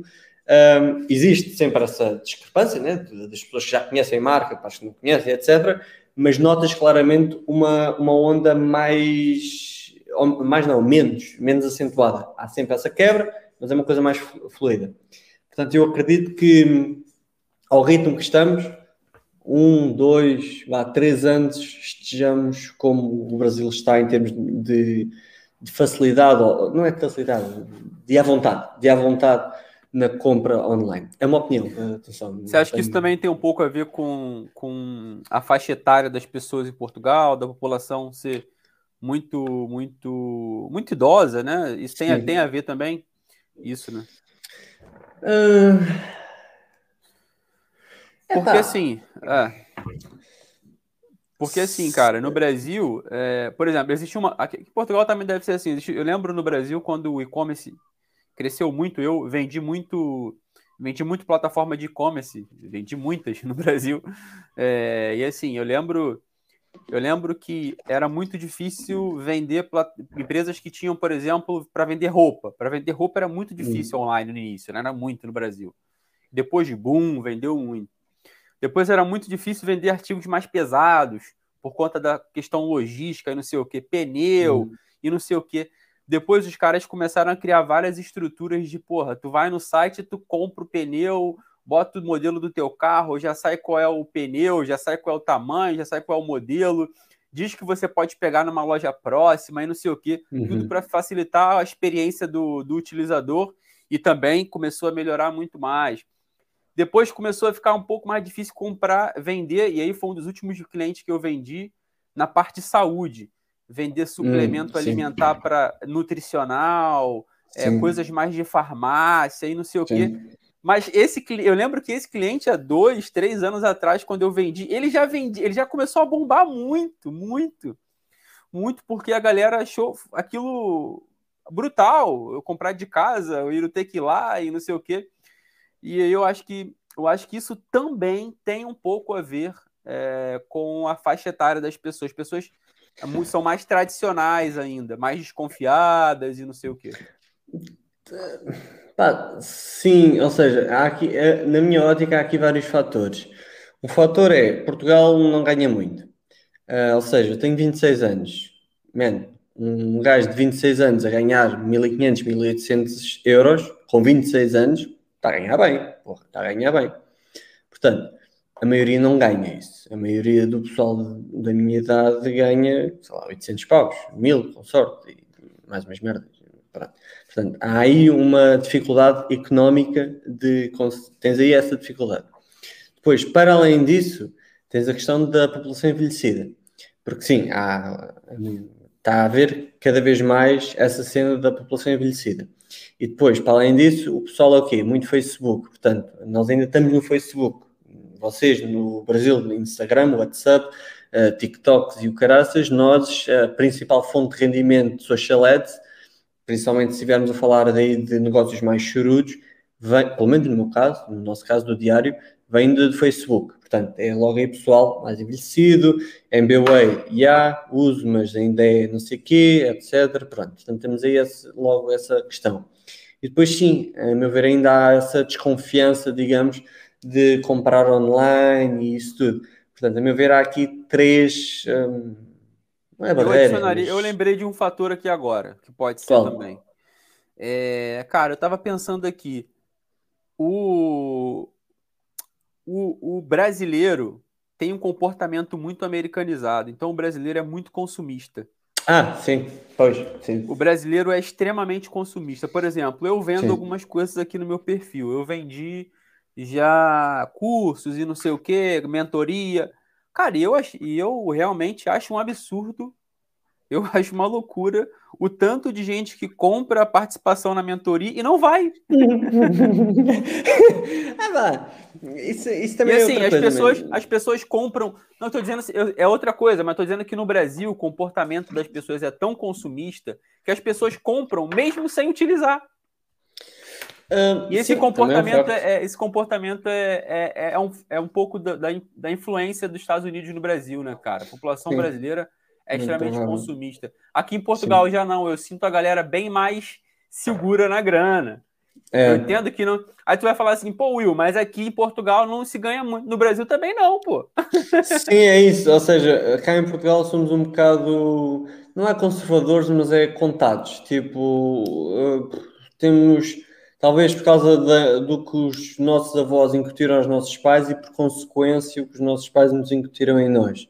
um, existe sempre essa discrepância né, das pessoas que já conhecem a marca, para as que não conhecem, etc. Mas notas claramente uma, uma onda mais mais não, menos, menos acentuada. Há sempre essa quebra, mas é uma coisa mais fluida. Portanto, eu acredito que ao ritmo que estamos, um, dois, vá, três anos, estejamos como o Brasil está em termos de, de facilidade, não é de facilidade, de à vontade, de à vontade na compra online. É uma opinião. Atenção, Você acha que isso também tem um pouco a ver com, com a faixa etária das pessoas em Portugal, da população ser muito, muito, muito idosa, né? Isso tem, tem a ver também, isso, né? Uh... Porque tá. assim, é, porque assim, cara, no Brasil, é, por exemplo, existe uma. Aqui, Portugal também deve ser assim. eu lembro no Brasil quando o e-commerce cresceu muito, eu vendi muito. Vendi muito plataforma de e-commerce, vendi muitas *laughs* no Brasil. É, e assim, eu lembro eu lembro que era muito difícil vender empresas que tinham, por exemplo, para vender roupa. Para vender roupa era muito difícil online no início, né? era muito no Brasil. Depois de boom, vendeu muito. Depois era muito difícil vender artigos mais pesados, por conta da questão logística e não sei o que, pneu uhum. e não sei o que. Depois os caras começaram a criar várias estruturas de, porra, tu vai no site, tu compra o pneu, bota o modelo do teu carro, já sai qual é o pneu, já sai qual é o tamanho, já sai qual é o modelo, diz que você pode pegar numa loja próxima e não sei o que, uhum. tudo para facilitar a experiência do, do utilizador e também começou a melhorar muito mais. Depois começou a ficar um pouco mais difícil comprar, vender, e aí foi um dos últimos clientes que eu vendi na parte de saúde. Vender suplemento hum, alimentar para nutricional, é, coisas mais de farmácia e não sei o quê. Mas esse eu lembro que esse cliente há dois, três anos atrás, quando eu vendi, ele já vendi, ele já começou a bombar muito, muito, muito, porque a galera achou aquilo brutal. Eu comprar de casa, eu ir ter que ir lá e não sei o quê. E eu acho que eu acho que isso também tem um pouco a ver é, com a faixa etária das pessoas. Pessoas é são mais tradicionais ainda, mais desconfiadas e não sei o quê. Pá, sim, ou seja, há aqui, é, na minha ótica há aqui vários fatores. Um fator é Portugal não ganha muito. Uh, ou seja, eu tenho 26 anos. Man, um gajo de 26 anos a ganhar 1500, 1800 euros com 26 anos está a ganhar bem. Está a ganhar bem. Portanto, a maioria não ganha isso. A maioria do pessoal da minha idade ganha, sei lá, 800 paus, 1000, com sorte, e mais umas merdas. Portanto, há aí uma dificuldade económica de. Tens aí essa dificuldade. Depois, para além disso, tens a questão da população envelhecida. Porque sim, há, está a haver cada vez mais essa cena da população envelhecida. E depois, para além disso, o pessoal é o quê? Muito Facebook. Portanto, nós ainda estamos no Facebook vocês no Brasil, no Instagram, WhatsApp, uh, TikToks e o caraças, nós, a principal fonte de rendimento de social ads, principalmente se estivermos a falar daí de negócios mais chorudos, vem, pelo menos no meu caso, no nosso caso do diário, vem do Facebook. Portanto, é logo aí pessoal mais envelhecido, MBWay, já, uso, mas ainda é não sei o quê, etc. Pronto, portanto, temos aí esse, logo essa questão. E depois, sim, a meu ver, ainda há essa desconfiança, digamos, de comprar online e isso tudo. Portanto, a meu ver, há aqui três. Hum, é eu, mas... eu lembrei de um fator aqui agora, que pode ser Qual? também. É, cara, eu estava pensando aqui. O, o, o brasileiro tem um comportamento muito americanizado. Então, o brasileiro é muito consumista. Ah, sim, pois, sim. O brasileiro é extremamente consumista. Por exemplo, eu vendo sim. algumas coisas aqui no meu perfil. Eu vendi já cursos e não sei o que, mentoria. Cara, eu, eu realmente acho um absurdo, *laughs* eu acho uma loucura o tanto de gente que compra a participação na mentoria e não vai. *laughs* ah, isso, isso também e, é assim, é as pessoas, as pessoas compram. Não estou dizendo assim, é outra coisa, mas estou dizendo que no Brasil o comportamento das pessoas é tão consumista que as pessoas compram mesmo sem utilizar e esse sim, comportamento, é, é, esse comportamento é, é, é, um, é um pouco da, da, influência dos Estados Unidos no Brasil, né, cara? A população sim. brasileira é extremamente consumista. Aqui em Portugal sim. já não, eu sinto a galera bem mais segura na grana. É. Eu entendo que não. Aí tu vai falar assim, pô, Will, mas aqui em Portugal não se ganha muito. No Brasil também não, pô. Sim, é isso. Ou seja, cá em Portugal somos um bocado. Não é conservadores, mas é contados. Tipo, uh, temos talvez por causa da, do que os nossos avós incutiram aos nossos pais e por consequência o que os nossos pais nos incutiram em nós.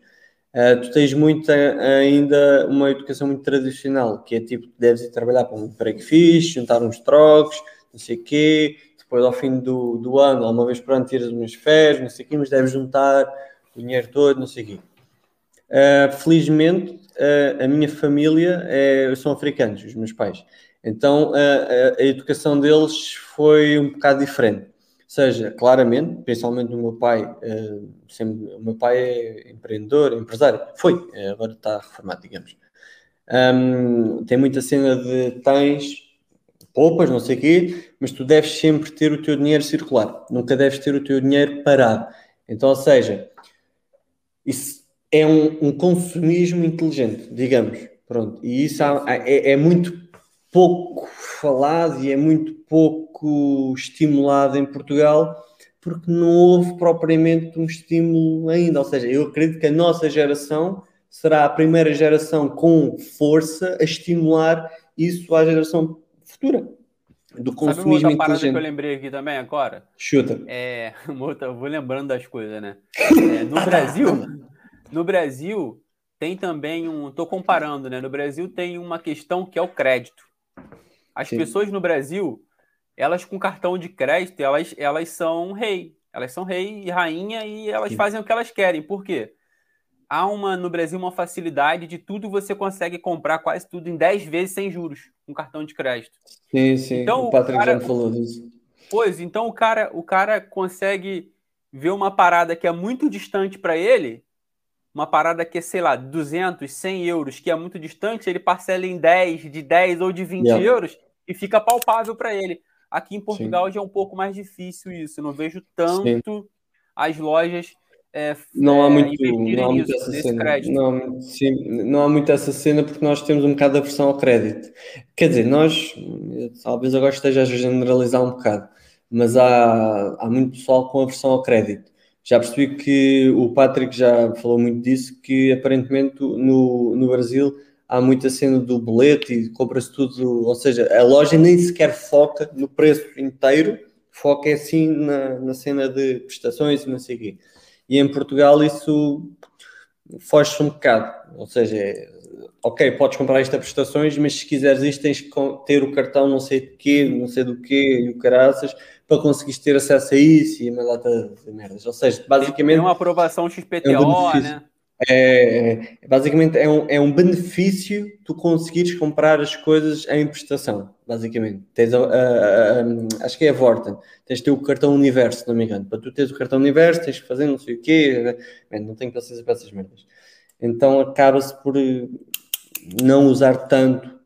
Uh, tu tens muito ainda uma educação muito tradicional, que é tipo, deves ir trabalhar para um emprego fixe, juntar uns trocos, não sei o quê, depois ao fim do, do ano, uma vez por ano tiras umas férias, não sei o quê, mas deves juntar o dinheiro todo, não sei o quê. Uh, felizmente, uh, a minha família é, são africanos, os meus pais. Então a, a, educação deles foi um bocado diferente. Ou seja, claramente, principalmente o meu pai, uh, sempre, o meu pai é empreendedor, empresário, foi, eh, agora está reformado, digamos. Um, tem muita cena de tens poupas, não sei o quê, mas tu deves sempre ter o teu dinheiro circular, nunca deves ter o teu dinheiro parado. Então, ou seja, isso é um, um consumismo inteligente, digamos. Pronto, e isso há, é, é muito pouco falado e é muito pouco estimulado em Portugal porque não houve propriamente um estímulo ainda. Ou seja, eu acredito que a nossa geração será a primeira geração com força a estimular isso à geração futura. Do consumismo Sabe uma outra parada que eu lembrei aqui também agora? Chuta. É, *laughs* outra, vou lembrando das coisas, né? É, no Brasil, *laughs* no Brasil tem também um, estou comparando, né? No Brasil tem uma questão que é o crédito. As Sim. pessoas no Brasil, elas com cartão de crédito, elas, elas são rei. Elas são rei e rainha e elas Sim. fazem o que elas querem. Por quê? Há uma, no Brasil uma facilidade de tudo você consegue comprar quase tudo em 10 vezes sem juros com cartão de crédito. Sim, sim. Então, o Patrick já falou disso. Pois, então o cara, o cara consegue ver uma parada que é muito distante para ele uma parada que é, sei lá, 200, 100 euros, que é muito distante, ele parcela em 10, de 10 ou de 20 yeah. euros e fica palpável para ele. Aqui em Portugal Sim. já é um pouco mais difícil isso. Eu não vejo tanto Sim. as lojas é, não há é, muito, não há muito essa cena. Não, sim, não há muito essa cena porque nós temos um bocado de aversão ao crédito. Quer dizer, nós, talvez agora esteja a generalizar um bocado, mas há, há muito pessoal com aversão ao crédito. Já percebi que o Patrick já falou muito disso, que aparentemente no, no Brasil há muita cena do boleto e compra-se tudo, ou seja, a loja nem sequer foca no preço inteiro, foca é assim na, na cena de prestações e não sei o quê. E em Portugal isso foge-se um bocado. Ou seja, é, ok, podes comprar esta prestações, mas se quiseres isto tens que ter o cartão não sei de quê, não sei do quê, e o caraças, para conseguires ter acesso a isso e uma data de merdas. Ou seja, basicamente... Tem uma aprovação XPTO, é um né? É, é, basicamente é um, é um benefício tu conseguires comprar as coisas em prestação, basicamente. Tens a, a, a, acho que é a Vorten, tens de ter o cartão Universo, se não me engano. Para tu teres o cartão Universo, tens que fazer não sei o quê. Man, não tenho paciência para essas merdas. Então acaba-se por eh, não usar tanto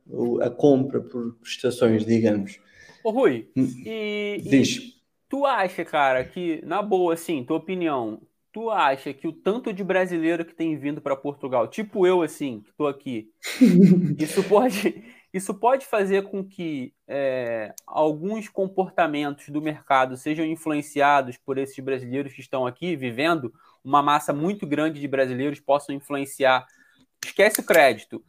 a compra por prestações, digamos. Ô Rui, hum, e, Diz. E tu acha, cara, que, na boa, assim, tua opinião, tu acha que o tanto de brasileiro que tem vindo para Portugal, tipo eu assim, que estou aqui, *laughs* isso pode, isso pode fazer com que é, alguns comportamentos do mercado sejam influenciados por esses brasileiros que estão aqui vivendo, uma massa muito grande de brasileiros possam influenciar. Esquece o crédito.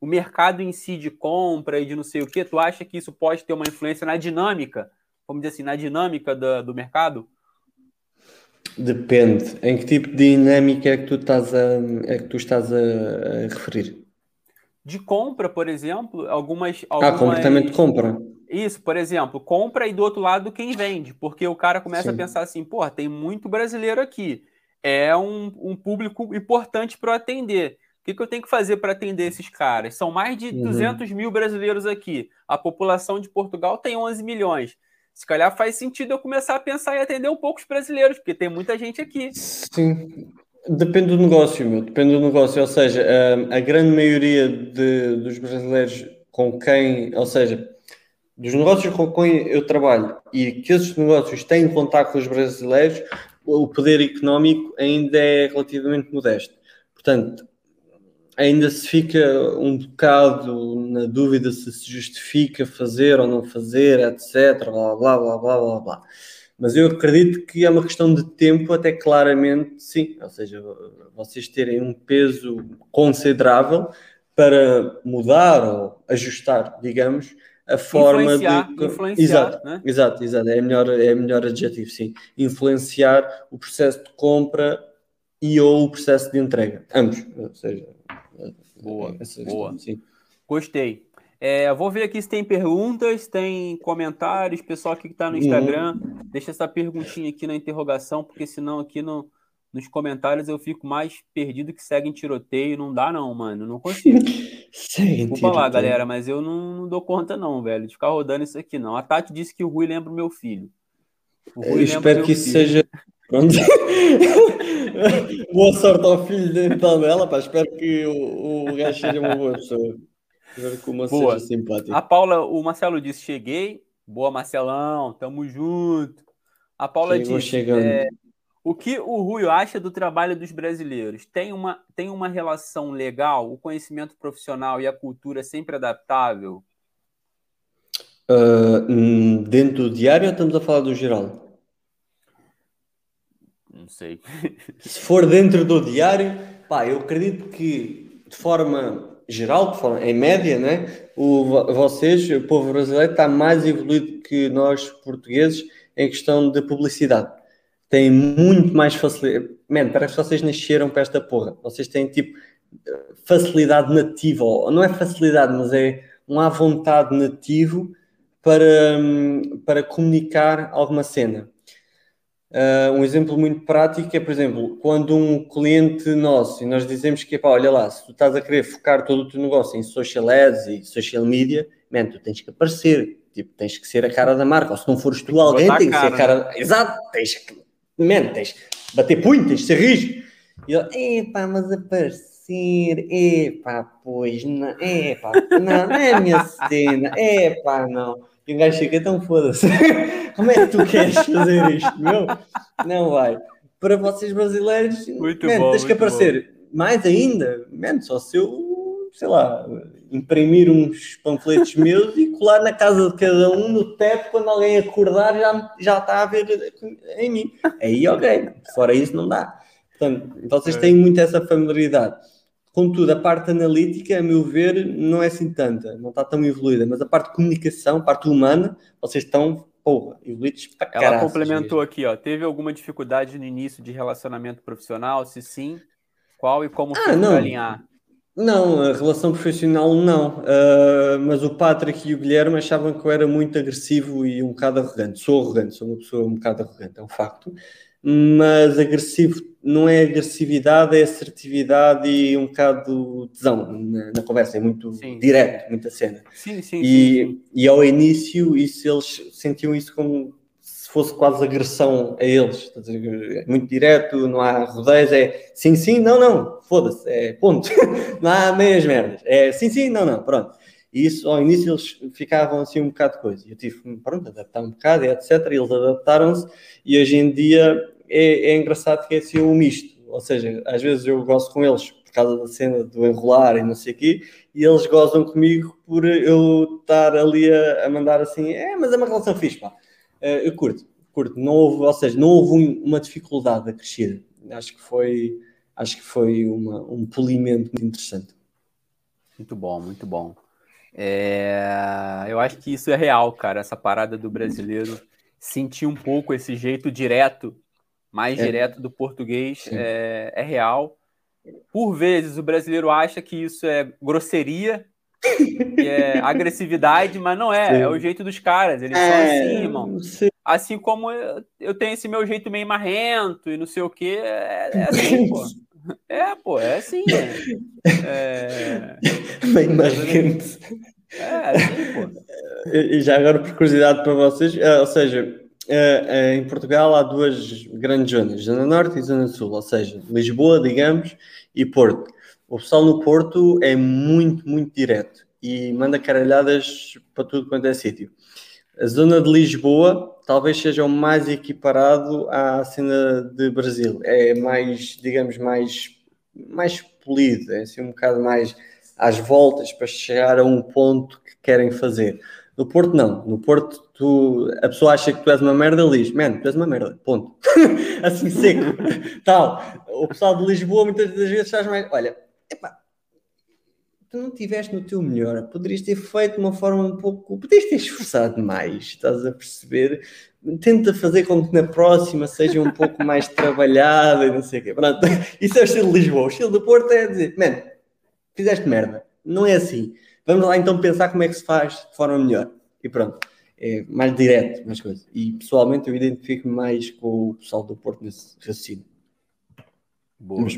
O mercado em si de compra e de não sei o que, tu acha que isso pode ter uma influência na dinâmica, vamos dizer assim, na dinâmica do, do mercado? Depende. Em que tipo de dinâmica é que tu estás a, é que tu estás a, a referir? De compra, por exemplo, algumas, ah, algumas. Ah, comportamento de compra. Isso, por exemplo, compra e do outro lado quem vende, porque o cara começa Sim. a pensar assim, porra, tem muito brasileiro aqui, é um, um público importante para atender. O que, que eu tenho que fazer para atender esses caras? São mais de uhum. 200 mil brasileiros aqui. A população de Portugal tem 11 milhões se calhar faz sentido eu começar a pensar em atender um pouco os brasileiros, porque tem muita gente aqui. Sim, depende do negócio, meu, depende do negócio. Ou seja, a, a grande maioria de, dos brasileiros com quem, ou seja, dos negócios com quem eu trabalho e que esses negócios têm contato com os brasileiros, o poder económico ainda é relativamente modesto. Portanto, ainda se fica um bocado na dúvida se se justifica fazer ou não fazer, etc. Blá blá blá blá blá blá. Mas eu acredito que é uma questão de tempo, até claramente sim. Ou seja, vocês terem um peso considerável para mudar ou ajustar, digamos, a forma de. Influenciar, exato, né? exato, exato. É melhor, é melhor adjetivo, sim. Influenciar o processo de compra e ou o processo de entrega. Ambos. Ou seja, Boa, boa. Sim. Gostei. É, vou ver aqui se tem perguntas, tem comentários, pessoal aqui que está no uhum. Instagram, uhum. deixa essa perguntinha aqui na interrogação, porque senão aqui no, nos comentários eu fico mais perdido que segue em tiroteio. Não dá, não, mano. Não consigo. *laughs* Desculpa lá, galera, mas eu não, não, dou conta, não, velho, de ficar rodando isso aqui, não. A Tati disse que o Rui lembra o meu filho. O Rui eu espero que isso seja. *laughs* Boa sorte ao filho dental dela, pá. Espero que o, o gajo seja uma boa pessoa. Espero que o Marcelo boa. seja simpático. A Paula, o Marcelo disse: cheguei. Boa, Marcelão, tamo junto. A Paula Chegou disse: é, o que o Rui acha do trabalho dos brasileiros? Tem uma, tem uma relação legal? O conhecimento profissional e a cultura sempre adaptável? Uh, dentro do diário ou estamos a falar do geral? Não sei. Se for dentro do diário, pá, eu acredito que de forma geral, de forma, em média, né, o, vocês, o povo brasileiro, está mais evoluído que nós portugueses em questão de publicidade. Tem muito mais facilidade. Mano, parece que vocês nasceram para esta porra. Vocês têm tipo facilidade nativa, não é facilidade, mas é um à vontade nativo para, hum, para comunicar alguma cena. Uh, um exemplo muito prático é, por exemplo, quando um cliente nosso, e nós dizemos que, pá, olha lá, se tu estás a querer focar todo o teu negócio em social ads e social media, man, tu tens que aparecer, tipo, tens que ser a cara da marca, ou se não fores tu alguém, tem que ser a cara... Né? Exato, tens que, man, tens que bater punho, tens que ser rijo. E ele, epá, mas aparecer, epá, pois, não, epá, não, não é a minha cena, epá, não. E o gajo fica, então foda-se. *laughs* Como é que tu queres fazer isto, meu? Não vai. Para vocês brasileiros, Muito man, bom, tens que aparecer. Mais ainda, man, só se eu, sei lá, imprimir uns panfletos meus e colar na casa de cada um no teto quando alguém acordar já, já está a ver em mim. Aí ok, fora isso não dá. Portanto, vocês É. têm muito essa familiaridade. Contudo, a parte analítica, a meu ver, não é assim tanta, não está tão evoluída, mas a parte de comunicação, a parte humana, vocês estão, porra, evoluídos para Ela caraças complementou aqui, ó. Teve alguma dificuldade no início de relacionamento profissional? Se sim, qual e como Ah, não. alinhar? Não, a relação profissional não. Ah, mas o Patrick e o Guilherme achavam que eu era muito agressivo e um bocado arrogante. Sou arrogante, sou uma pessoa um bocado arrogante, é um facto. Mas agressivo não é agressividade, é assertividade e um bocado tesão na, na conversa. É muito Sim. direto, muita cena. Sim, sim, E, sim. e ao início, isso eles sentiam isso como se fosse quase agressão a eles. É muito direto, não há rodeios, é sim, sim, não, não, foda-se, é ponto. *laughs* não há meias merdas. É sim, sim, não, não, pronto. E isso ao início eles ficavam assim um bocado de coisa. Eu tive pronto, adaptar um bocado e etc. E eles adaptaram-se e hoje em dia é, é engraçado que é assim um misto. Ou seja, às vezes eu gosto com eles por causa da cena do enrolar e não sei o quê, e eles gozam comigo por eu estar ali a, a mandar assim, é, mas é uma relação fixe, pá. Eh, eu curto, curto. Não houve, ou seja, não houve um- uma dificuldade a crescer. Acho que foi, acho que foi uma, um polimento muito interessante. Muito bom, muito bom. É, Eu acho que isso é real, cara. Essa parada do brasileiro sentir um pouco esse jeito direto, mais É. direto do português, é, é real. Por vezes o brasileiro acha que isso é grosseria, que é agressividade, mas não é. Sim. É o jeito dos caras. Eles são assim, irmão. sim. Assim como eu, eu tenho esse meu jeito meio marrento e não sei o quê. É, é assim, pô. É, pô, é assim. É, *laughs* Bem marrente. é, é assim, pô. E e já agora, por curiosidade para vocês, eh, ou seja, eh, eh, em Portugal há duas grandes zonas, Zona Norte e Zona Sul, ou seja, Lisboa, digamos, e Porto. O pessoal no Porto é muito, muito direto e manda caralhadas para tudo quanto é sítio. A zona de Lisboa talvez seja o mais equiparado à cena de Brasil. É mais, digamos, mais, mais polido, é assim um bocado mais às voltas para chegar a um ponto que querem fazer. No Porto, não. No Porto, tu, a pessoa acha que tu és uma merda, ele diz, man, tu és uma merda, ponto. *laughs* assim seco. Tal. O pessoal de Lisboa muitas das vezes faz mais, olha, epá, tu não estiveste no teu melhor, poderias ter feito de uma forma um pouco, poderias ter esforçado mais, estás a perceber? Tenta fazer com que na próxima seja um pouco mais *laughs* trabalhada e não sei o quê. Pronto, *laughs* isso é o estilo de Lisboa. O estilo do Porto é dizer, man, fizeste merda. Não é assim. Vamos lá então pensar como é que se faz de forma melhor. E pronto. É mais direto, mais coisas. E pessoalmente eu identifico mais com o pessoal do Porto nesse raciocínio. Boa. Mas,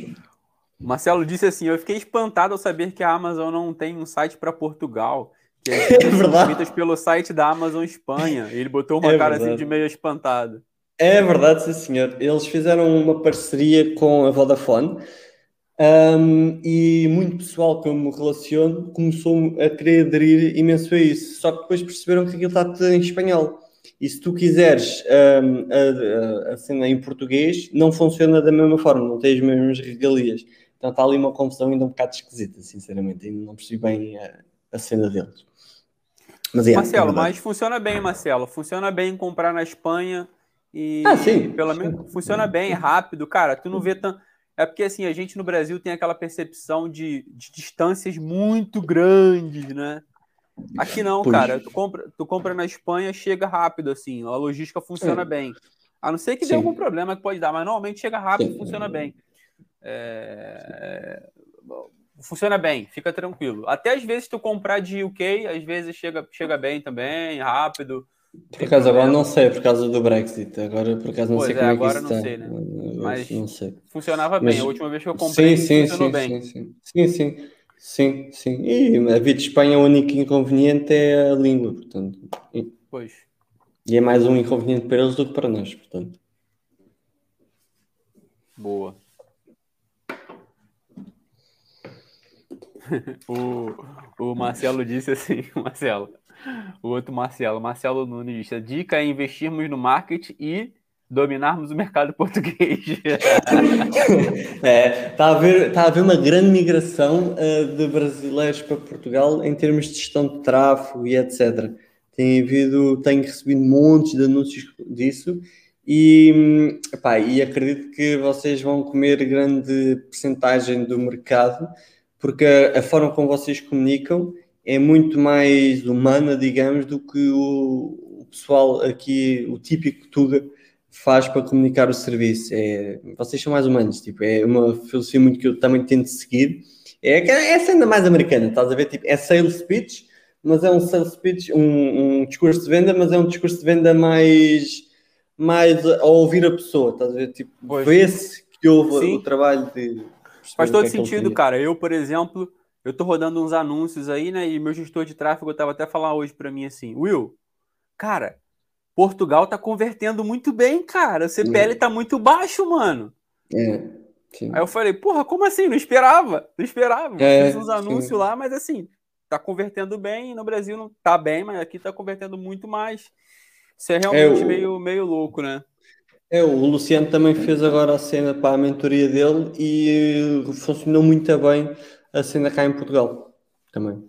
Marcelo disse assim: Eu fiquei espantado ao saber que a Amazon não tem um site para Portugal. Que as *laughs* são verdade. feitas pelo site da Amazon Espanha. Ele botou uma É cara assim de meio espantado. É verdade, sim senhor. Eles fizeram uma parceria com a Vodafone um, e muito pessoal que eu me relaciono começou a querer aderir imenso a isso. Só que depois perceberam que aquilo está tudo em espanhol. E se tu quiseres um, a, a, a cena em português, não funciona da mesma forma, não tem as mesmas regalias. Então está ali uma confusão ainda um bocado esquisita, sinceramente. Ainda não percebi bem a, a cena deles. Mas, é, é Marcelo, verdade. mas funciona bem, Marcelo. Funciona bem comprar na Espanha e Ah, sim. pelo menos funciona bem, é rápido, cara. Tu não vê tanto. É porque assim, a gente no Brasil tem aquela percepção de, de distâncias muito grandes, né? Aqui não, Pois. cara. Tu compra, tu compra na Espanha, chega rápido, assim. A logística funciona É. bem. A não ser que Sim. dê algum problema que pode dar, mas normalmente chega rápido, Sim. funciona bem. É, Funciona bem, fica tranquilo. Até às vezes tu comprar de UK, às vezes chega, chega bem também, rápido. Por acaso agora não sei, por causa do Brexit. Agora por acaso não Pois sei é, como é que isso não está. sei, né? Mas- Não sei. Funcionava Mas- bem. A última vez que eu comprei, sim, sim, funcionou sim, bem. sim, sim. Sim, sim. Sim, sim. E a vida de Espanha, o único inconveniente é a língua, portanto. E, Pois. e é mais um inconveniente para eles do que para nós, portanto. Boa. O, o Marcelo disse assim, *laughs* Marcelo, o outro Marcelo, Marcelo Nunes disse, a dica é investirmos no marketing e dominarmos o mercado *laughs* português. *laughs* é, está a haver, está a haver uma grande migração uh, de brasileiros para Portugal em termos de gestão de tráfego e etc. Tem havido, tenho recebido montes de anúncios disso e, epá, e acredito que vocês vão comer grande percentagem do mercado porque a, a forma como vocês comunicam é muito mais humana, digamos, do que o, o pessoal aqui, o típico Tuga, faz para comunicar o serviço. É, vocês são mais humanos, tipo, é uma filosofia muito que eu também tento seguir. É, é essa ainda mais americana, estás a ver? Tipo, é sales speech, mas é um sales speech, um, um discurso de venda, mas é um discurso de venda mais, mais a ouvir a pessoa, estás a ver? Tipo, vê-se que houve Sim. o trabalho de. Faz todo é sentido, cara. Eu, por exemplo, eu tô rodando uns anúncios aí, né? E meu gestor de tráfego estava até falar hoje para mim assim, Will, cara, Portugal tá convertendo muito bem, cara. O CPL é. tá muito baixo, mano. É. Sim. Aí eu falei, porra, como assim? Não esperava, não esperava. É, Fiz uns anúncios sim. lá, mas assim, tá convertendo bem. No Brasil não tá bem, mas aqui tá convertendo muito mais. Isso é realmente é, o... meio, meio louco, né? É, o Luciano também fez agora a cena para a mentoria dele e funcionou muito bem a cena cá em Portugal também.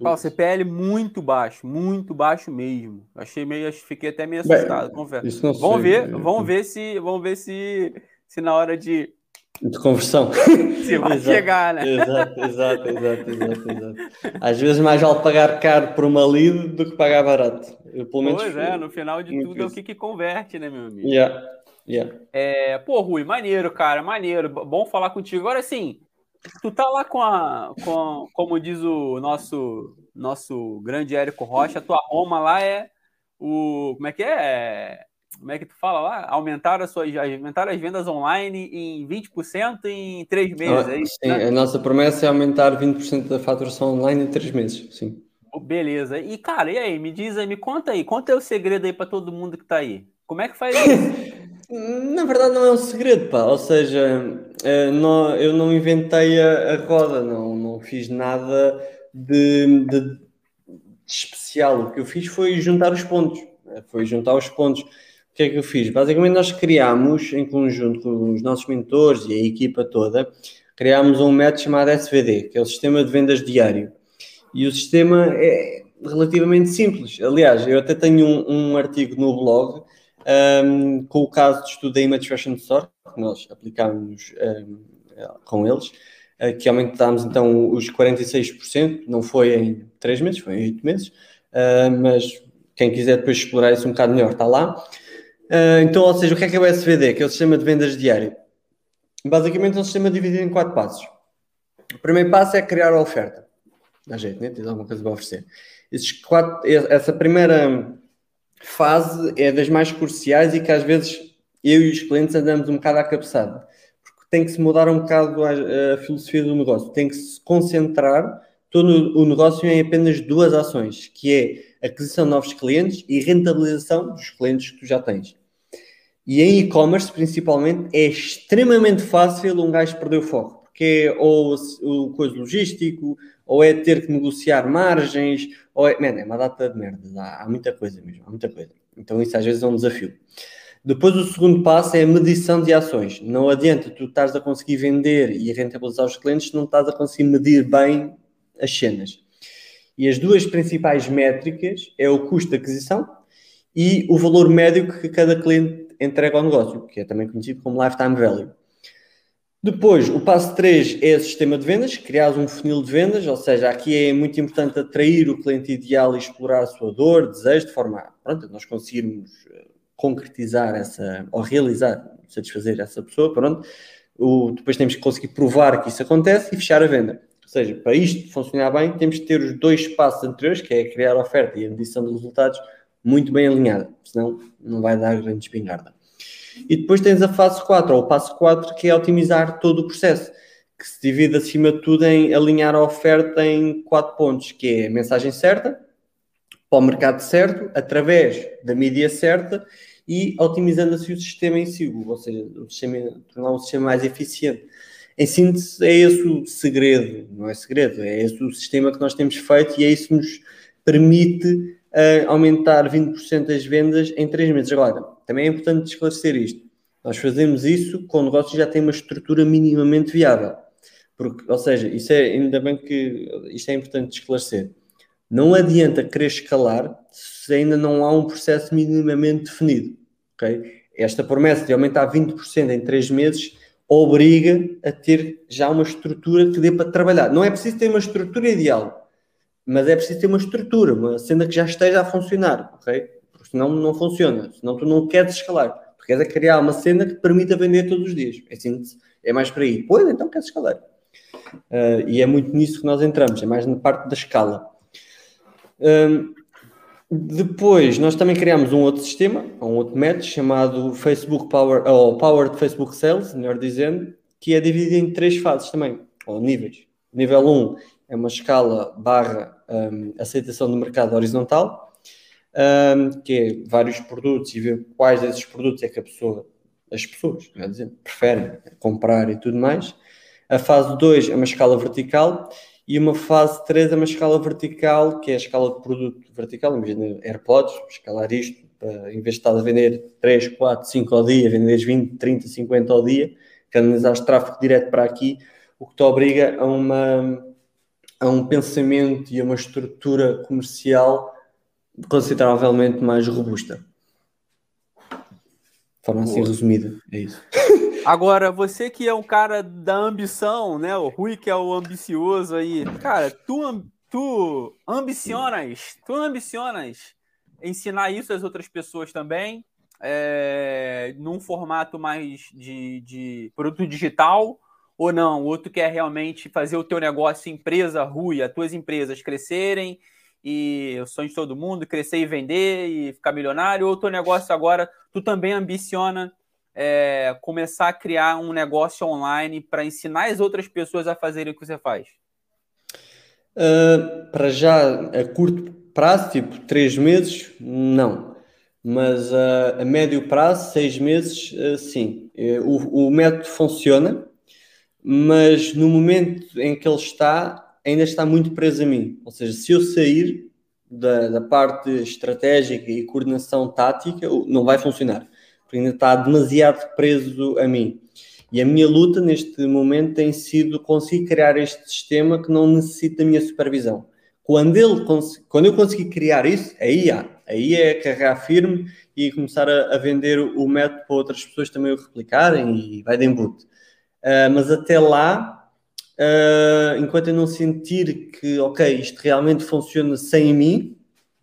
o CPL muito baixo, muito baixo mesmo. Achei meio, fiquei até meio assustado, Bem, confesso. Vamos sei. ver, vamos ver se, vamos ver se, se na hora de de conversão. Se vai exato, chegar, né? Exato, exato, exato, exato, exato. Às vezes mais vale pagar caro por uma lead do que pagar barato. Eu, pelo menos, pois é, no final de tudo é o que, que converte, né, meu amigo? Yeah, yeah. É, pô, Rui, maneiro, cara, maneiro. Bom falar contigo. Agora sim, tu tá lá com a, com, como diz o nosso nosso grande Érico Rocha, a tua Roma lá é o, como é que é? Como é que tu fala lá? Aumentar as suas, aumentar as vendas online em 20% em três meses, é isso? Sim, né? a nossa promessa é aumentar 20% da faturação online em três meses, sim. Beleza. E, cara, e aí, me diz aí, me conta aí, conta aí o segredo aí para todo mundo que tá aí. Como é que faz isso? *laughs* Na verdade não é um segredo, pá. Ou seja, eh, não, eu não inventei a, a, roda, não, não fiz nada de, de, de, especial. O que eu fiz foi juntar os pontos. Eh, foi juntar os pontos. O que é que eu fiz? Basicamente nós criámos, em conjunto com os nossos mentores e a equipa toda, criámos um método chamado SVD, que é o Sistema de Vendas Diário. E o sistema é relativamente simples. Aliás, eu até tenho um, um artigo no blog um, com o caso de estudo da Image Fashion Store, que nós aplicámos um, com eles, uh, que aumentámos então os 46%, não foi em 3 meses, foi em 8 meses, uh, mas quem quiser depois explorar isso um bocado melhor, está lá. Uh, então, ou seja, o que é que é o SVD, que é o Sistema de Vendas Diário? Basicamente é um sistema dividido em quatro passos. O primeiro passo é criar a oferta. Dá jeito, né? Tens alguma coisa para oferecer. Quatro, essa primeira fase é das mais cruciais e que às vezes eu e os clientes andamos um bocado à cabeçada. Porque tem que se mudar um bocado a, a filosofia do negócio. Tem que se concentrar todo o negócio em apenas duas ações, que é aquisição de novos clientes e rentabilização dos clientes que tu já tens. E em e-commerce, principalmente, é extremamente fácil um gajo perder o foco, porque é ou o coisa logístico, ou é ter que negociar margens, ou é, man, é uma data de merda, há, há muita coisa mesmo, há muita coisa. Então isso às vezes é um desafio. Depois o segundo passo é a medição de ações. Não adianta tu estás a conseguir vender e rentabilizar os clientes se não estás a conseguir medir bem as cenas. E as duas principais métricas é o custo de aquisição e o valor médio que cada cliente entrega ao negócio, que é também conhecido como lifetime value. Depois, o passo 3 é o sistema de vendas, criar um funil de vendas, ou seja, aqui é muito importante atrair o cliente ideal e explorar a sua dor, desejo, de forma pronto, nós conseguirmos eh, concretizar essa, ou realizar, satisfazer essa pessoa, pronto. O, depois temos que conseguir provar que isso acontece e fechar a venda. Seja, para isto funcionar bem, temos que ter os dois passos anteriores, que é criar a oferta e a medição dos resultados, muito bem alinhada, senão não vai dar grande espingarda. E depois tens a fase 4, ou o passo 4, que é otimizar todo o processo, que se divide acima de tudo em alinhar a oferta em quatro pontos, que é a mensagem certa, para o mercado certo, através da mídia certa e otimizando assim o sistema em si, ou seja, o sistema, tornar um sistema mais eficiente. Em síntese, é esse o segredo, não é segredo, é esse o sistema que nós temos feito e é isso que nos permite uh, aumentar 20% das vendas em 3 meses. Agora, também é importante esclarecer isto. Nós fazemos isso com o negócio já tem uma estrutura minimamente viável. Porque, ou seja, isso é ainda bem que isto é importante esclarecer. Não adianta querer escalar se ainda não há um processo minimamente definido. Okay? Esta promessa de aumentar 20% em 3 meses obriga a ter já uma estrutura que dê para trabalhar. Não é preciso ter uma estrutura ideal, mas é preciso ter uma estrutura, uma cena que já esteja a funcionar, ok? Porque senão não funciona, senão tu não queres escalar. Tu queres é criar uma cena que permita vender todos os dias. É, assim, é mais para aí. Pois, então queres escalar. Uh, e é muito nisso que nós entramos, é mais na parte da escala. Um, depois, nós também criamos um outro sistema, um outro método chamado Facebook Power, ou Powered Facebook Sales, melhor dizendo, que é dividido em três fases também, ou níveis. Nível 1 é uma escala barra um, aceitação do mercado horizontal, um, que é vários produtos e ver quais desses produtos é que a pessoa, as pessoas, melhor dizendo, preferem comprar e tudo mais. A fase 2 é uma escala vertical e uma fase 3 é uma escala vertical, que é a escala de produto vertical, imagina AirPods, escalar isto, para, em vez de estar a vender 3, 4, 5 ao dia, venderes 20, 30, 50 ao dia, canalizares tráfego direto para aqui, o que te obriga a, uma, a um pensamento e a uma estrutura comercial consideravelmente mais robusta. De forma assim resumida, é isso. *laughs* Agora, você que é um cara da ambição, né? O Rui que é o ambicioso aí. Cara, tu, tu ambicionas, tu ambicionas ensinar isso às outras pessoas também, é, num formato mais de, de produto digital, ou não? Ou tu quer realmente fazer o teu negócio empresa, Rui, as tuas empresas crescerem e o sonho de todo mundo, crescer e vender e ficar milionário, ou o teu negócio agora, tu também ambiciona é, começar a criar um negócio online para ensinar as outras pessoas a fazerem o que você faz? Uh, para já, a curto prazo, tipo três meses, não. Mas uh, a médio prazo, seis meses, uh, sim. O, o, método funciona, mas no momento em que ele está, ainda está muito preso a mim. Ou seja, se eu sair da, da parte estratégica e coordenação tática, não vai funcionar ainda está demasiado preso a mim. E a minha luta neste momento tem sido conseguir criar este sistema que não necessita da minha supervisão. Quando, ele, quando eu conseguir criar isso, aí há. Aí é carregar firme e começar a, a, vender o método para outras pessoas também o replicarem e vai de embute. Uh, mas até lá, uh, enquanto eu não sentir que, ok, isto realmente funciona sem mim,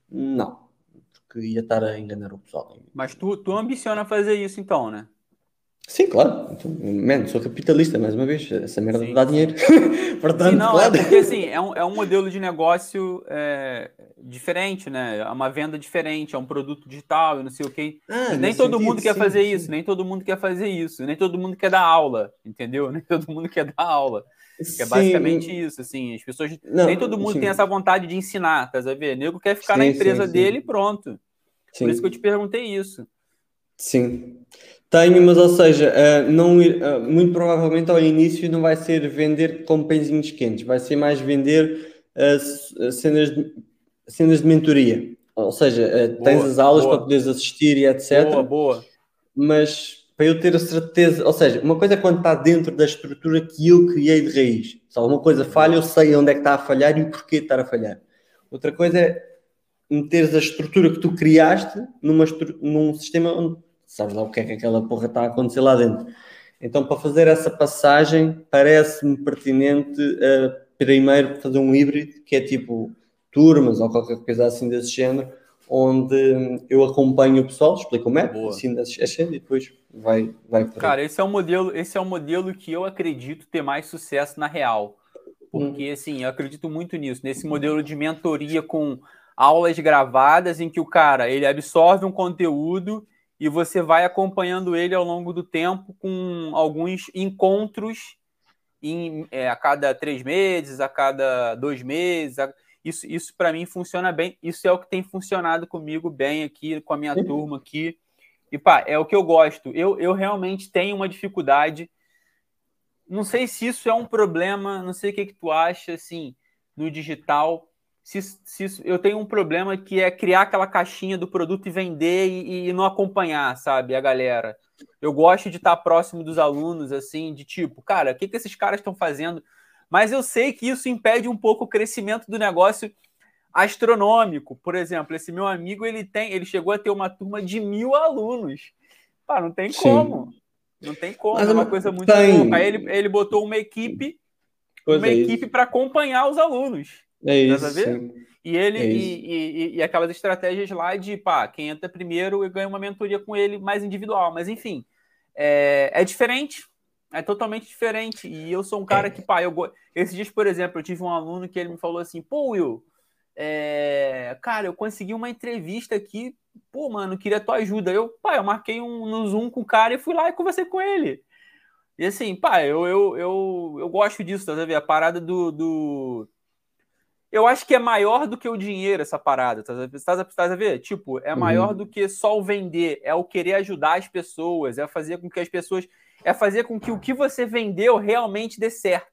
não que ia estar a enganar o pessoal. Mas tu, tu ambiciona fazer isso então, né? Sim, claro. Então, man, sou capitalista, mais uma vez. Essa merda Sim. dá dinheiro. *laughs* Portanto, Sim, não, é claro. é porque assim, é um, é um modelo de negócio é, diferente, né? É uma venda diferente, é um produto digital e não sei o quê. Ah, nem todo sentido, mundo quer sim, fazer sim. isso, nem todo mundo quer fazer isso, nem todo mundo quer dar aula, entendeu? *laughs* Nem todo mundo quer dar aula. Que é basicamente isso, assim, as pessoas. Não, nem todo mundo sim. tem essa vontade de ensinar, tá ver? O nego quer ficar sim, na empresa dele e pronto. Por isso que eu te perguntei isso. Sim. Tenho, mas ou seja, uh, não, uh, muito provavelmente ao início não vai ser vender com pãezinhos quentes, vai ser mais vender uh, cenas, de, cenas de mentoria. Ou seja, boa, tens as aulas boa. para poderes assistir e etc. Boa, boa. Mas para eu ter a certeza, ou seja, uma coisa é quando está dentro da estrutura que eu criei de raiz. Se alguma coisa falha, eu sei onde é que está a falhar e o porquê de estar a falhar. Outra coisa é meteres a estrutura que tu criaste numa num sistema onde sabes lá o que é que aquela porra está a acontecer lá dentro. Então, para fazer essa passagem, parece-me pertinente uh, primeiro fazer um híbrido, que é tipo turmas ou qualquer coisa assim desse género, onde eu acompanho o pessoal, explico o método, ensino a e depois vai, vai por Cara, esse é um modelo, esse é um modelo que eu acredito ter mais sucesso na real. Porque, hum. assim, eu acredito muito nisso, nesse modelo de mentoria com aulas gravadas em que o cara, ele absorve um conteúdo e você vai acompanhando ele ao longo do tempo com alguns encontros em, é, a cada três meses, a cada dois meses, a isso, isso para mim funciona bem. Isso é o que tem funcionado comigo bem aqui, com a minha turma aqui. E pá, é o que eu gosto. Eu, eu realmente tenho uma dificuldade não sei se isso é um problema, não sei o que, que tu acha, assim, no digital. Se, se eu tenho um problema que é criar aquela caixinha do produto e vender e, e não acompanhar, sabe, a galera. Eu gosto de estar próximo dos alunos, assim, de tipo, cara, o que, que esses caras estão fazendo? Mas eu sei que isso impede um pouco o crescimento do negócio astronômico. Por exemplo, esse meu amigo, ele tem, ele chegou a ter uma turma de mil alunos. Pá, não tem Sim. como. Não tem como, Mas é uma coisa muito tem... louca. Aí ele, ele botou uma equipe, uma é equipe para acompanhar os alunos. É isso. Sim. E ele é e, e, e, aquelas estratégias lá de pá, quem entra primeiro ganha uma mentoria com ele mais individual. Mas enfim, é, é diferente. É totalmente diferente. E eu sou um cara é. que, pá, eu esses dias, por exemplo, eu tive um aluno que ele me falou assim: pô, Will, é, cara, eu consegui uma entrevista aqui, pô, mano, queria tua ajuda. Eu, pá, eu marquei um no Zoom com o cara e fui lá e conversei com ele. E assim, pá, eu, eu, eu, eu gosto disso, tá vendo? A parada do, do. Eu acho que é maior do que o dinheiro essa parada, tá, tá, tá a ver? Tipo, é maior uhum. do que só o vender, é o querer ajudar as pessoas, é fazer com que as pessoas. É fazer com que o que você vendeu realmente dê certo.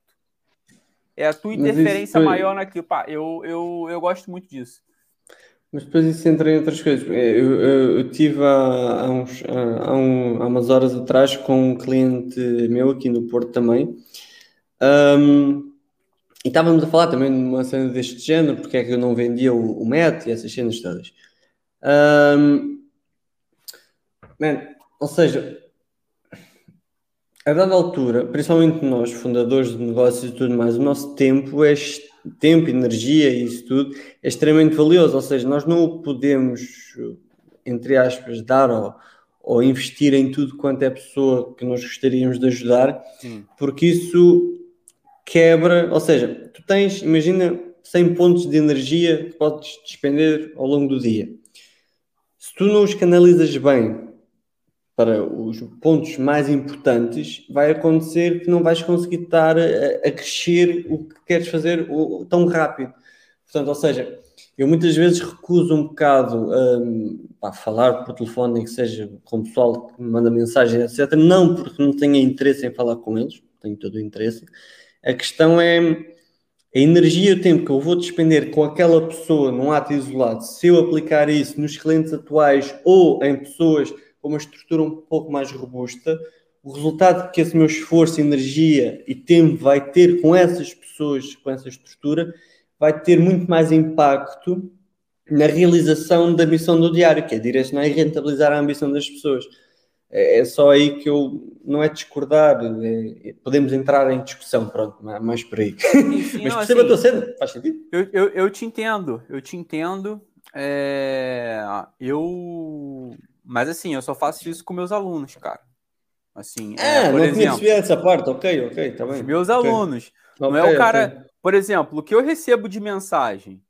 É a tua interferência maior naquilo. Pá, eu, eu, eu gosto muito disso. Mas depois isso entra em outras coisas. É, eu, eu, eu tive há, há, uns, há, um, há, umas horas atrás com um cliente meu aqui no Porto também. Um, e estávamos a falar também de uma cena deste género, porque é que eu não vendia o, o MET e essas cenas todas. Um, man, ou seja, a dada altura, principalmente nós, fundadores de negócios e tudo mais, o nosso tempo é tempo, energia e isso tudo é extremamente valioso. Ou seja, nós não o podemos, entre aspas, dar ou, ou investir em tudo quanto é pessoa que nós gostaríamos de ajudar, Sim. porque isso quebra. Ou seja, tu tens, imagina, 100 pontos de energia que podes despender ao longo do dia. Se tu não os canalizas bem para os pontos mais importantes, vai acontecer que não vais conseguir estar a, a crescer o que queres fazer tão rápido. Portanto, ou seja, eu muitas vezes recuso um bocado um, a falar por telefone, nem que seja com o pessoal que me manda mensagem, etc. Não porque não tenha interesse em falar com eles, tenho todo o interesse. A questão é a energia e o tempo que eu vou despender com aquela pessoa num ato isolado, se eu aplicar isso nos clientes atuais ou em pessoas com uma estrutura um pouco mais robusta, o resultado que esse meu esforço, energia e tempo vai ter com essas pessoas, com essa estrutura, vai ter muito mais impacto na realização da missão do diário, que é direcionar e rentabilizar a ambição das pessoas. É, é só aí que eu não é discordar, é, podemos entrar em discussão, pronto, mais por aí. Sim, *laughs* Mas perceba assim, a tua cena, faz sentido? Eu, eu, eu te entendo, eu te entendo. É, eu mas assim, eu só faço isso com meus alunos, cara. Assim, é, é por não exemplo, tinha essa parte, ok, ok, tá bem. Meus okay. alunos. Não okay, é o cara, okay. por exemplo, o que eu recebo de mensagem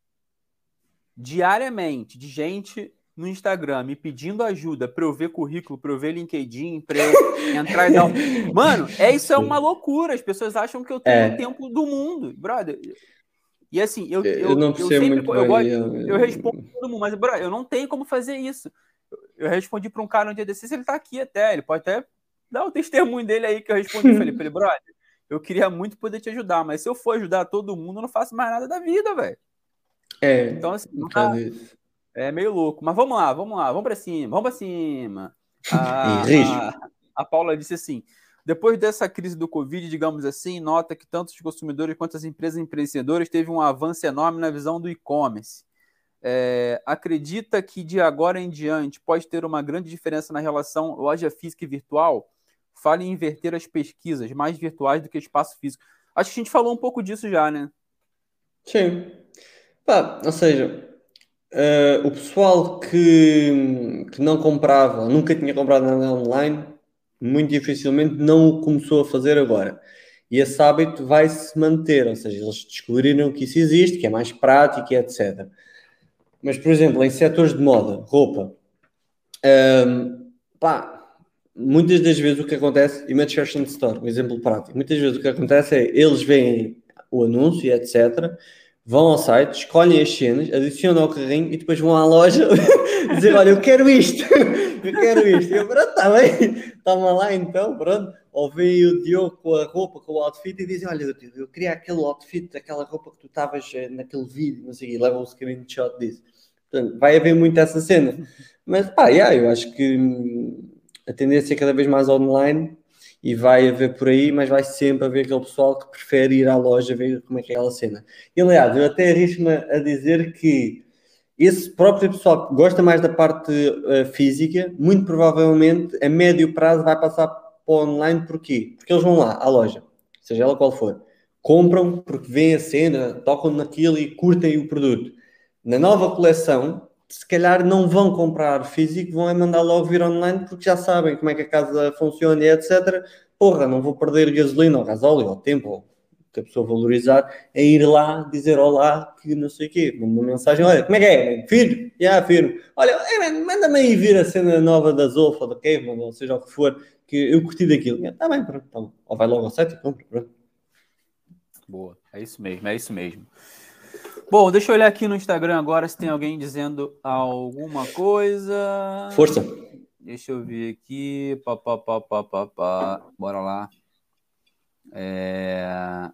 diariamente de gente no Instagram me pedindo ajuda para eu ver currículo, para eu ver LinkedIn, para eu entrar e dar. *laughs* Mano, é isso é uma loucura. As pessoas acham que eu tenho é. o tempo do mundo, brother. E assim, eu, eu, eu não eu sempre eu, gosto, eu, respondo todo mundo, mas brother, eu não tenho como fazer isso eu respondi para um cara no dia desses, ele está aqui até, ele pode até dar o testemunho dele aí que eu respondi. falei *laughs* para ele, brother, eu queria muito poder te ajudar, mas se eu for ajudar todo mundo, eu não faço mais nada da vida, velho. É. Então, assim, tá, é meio louco. Mas vamos lá, vamos lá, vamos para cima, vamos para cima. *laughs* A, a, a Paula disse assim: depois dessa crise do Covid, digamos assim, nota que tanto os consumidores quanto as empresas empreendedoras teve um avanço enorme na visão do e-commerce. É, acredita que de agora em diante pode ter uma grande diferença na relação loja física e virtual? Fale em inverter as pesquisas, mais virtuais do que espaço físico. Acho que a gente falou um pouco disso já, né? Sim. Ou seja, uh, o pessoal que, que não comprava, nunca tinha comprado nada online, muito dificilmente não o começou a fazer agora. E esse hábito vai se manter, ou seja, eles descobriram que isso existe, que é mais prático etc. Mas, por exemplo, em setores de moda, roupa, um, pá, muitas das vezes o que acontece, Image Fashion Store, um exemplo prático, muitas vezes o que acontece é eles veem o anúncio e etc., vão ao site, escolhem as cenas, adicionam ao carrinho e depois vão à loja *laughs* dizer: Olha, eu quero isto, *laughs* eu quero isto. E eu, pronto, está bem, toma lá então, pronto. Ou vem o Diogo com a roupa, com o outfit e dizem: Olha, eu queria aquele outfit, aquela roupa que tu estavas eh, naquele vídeo, não sei, e levam um screenshot disso. Portanto, vai haver muito essa cena. Mas pá, yeah, eu acho que hum, a tendência é cada vez mais online e vai haver por aí, mas vai sempre haver aquele pessoal que prefere ir à loja ver como é que é aquela cena. E aliás, eu até arrisco-me a dizer que esse próprio pessoal que gosta mais da parte uh, física, muito provavelmente a médio prazo vai passar o online, porquê? Porque eles vão lá à loja, seja ela qual for, compram porque veem a cena, tocam naquilo e curtem o produto. Na nova coleção, se calhar não vão comprar físico, vão é mandar logo vir online porque já sabem como é que a casa funciona e etc. Porra, não vou perder gasolina ou gasóleo ou tempo que a pessoa valorizar é ir lá dizer olá que não sei o quê. Manda uma mensagem, olha, como é que é? Filho? Já, yeah, filho. Olha, manda-me aí vir a cena nova da Zolfa, da Caveman, ou seja o que for, que eu curti daquilo. Está bem, pronto. Então, ou vai logo ao site e compra, pronto. Boa, é isso mesmo, é isso mesmo. Bom, deixa eu olhar aqui no Instagram agora se tem alguém dizendo alguma coisa. Força. Deixa eu ver aqui. Pá, pá, pá, pá, pá, pá. Bora lá. É...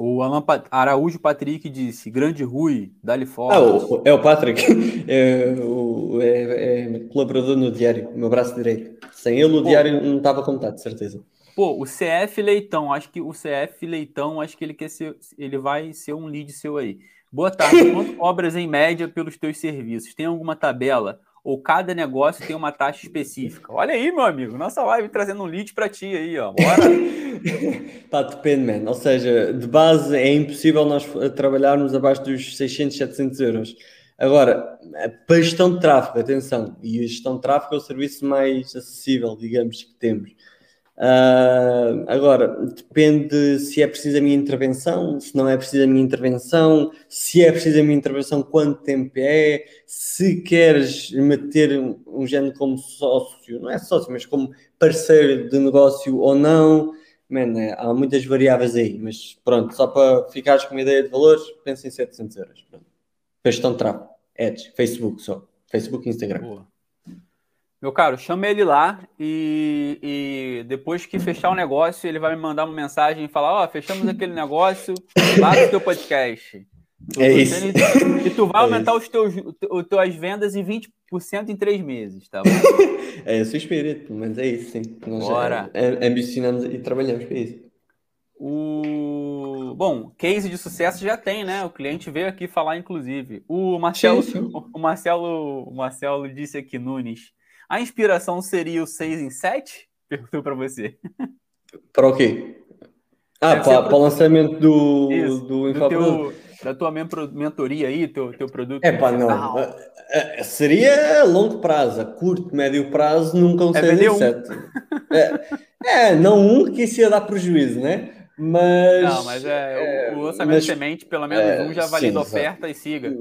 O Alan Araújo Patrick disse: Grande Rui, dá-lhe fora. Ah, o, é o Patrick, *laughs* é, o, é, é, colaborador no Diário, meu braço direito. Sem ele, o Pô, Diário não estava contato, de certeza. Pô, o CF Leitão, acho que o CF Leitão, acho que ele quer ser, ele vai ser um lead seu aí. Boa tarde. Quanto *laughs* cobras em média pelos teus serviços? Tem alguma tabela? Ou cada negócio tem uma taxa específica? Olha aí, meu amigo, nossa live trazendo um lead para ti aí, ó. Bora! Pá, *laughs* depende, man. Ou seja, de base é impossível nós trabalharmos abaixo dos 600, 700 euros. Agora, para gestão de tráfego, atenção, e a gestão de tráfego é o serviço mais acessível, digamos, que temos. Uh, agora, depende se é preciso a minha intervenção, se não é preciso a minha intervenção, se é preciso a minha intervenção, quanto tempo é, se queres meter um, um género como sócio, não é sócio, mas como parceiro de negócio ou não, man, é, há muitas variáveis aí, mas pronto, só para ficares com uma ideia de valores, pensa em 700 euros. Pronto. Gestão de tráfego, ads, Facebook só, Facebook e Instagram. Boa. Meu caro, chama ele lá e, e, depois que fechar o negócio, ele vai me mandar uma mensagem e falar: Ó, oh, fechamos *laughs* aquele negócio lá no teu podcast. É isso. E tu vai *laughs* é aumentar os teus, as tuas vendas em 20% em três meses, tá bom? *laughs* é esse o espírito, mas é isso, sim. Nós Bora. ambicionamos e trabalhamos para isso. O... Bom, case de sucesso já tem, né? O cliente veio aqui falar, inclusive. O Marcelo, sim, sim. O Marcelo, o Marcelo disse aqui, Nunes. A inspiração seria o 6 em 7? Perguntou para você. Para o quê? Ah, para, o lançamento do, Isso, do, do teu, Da tua mentoria aí, teu, teu produto. É pá, não. É, seria a longo prazo, a curto, médio prazo, nunca um 6 em 7. É, é, não um que isso ia dar prejuízo, né? Mas. Não, mas é, o, o lançamento mas, semente, pelo menos é, um já valida oferta exato. e siga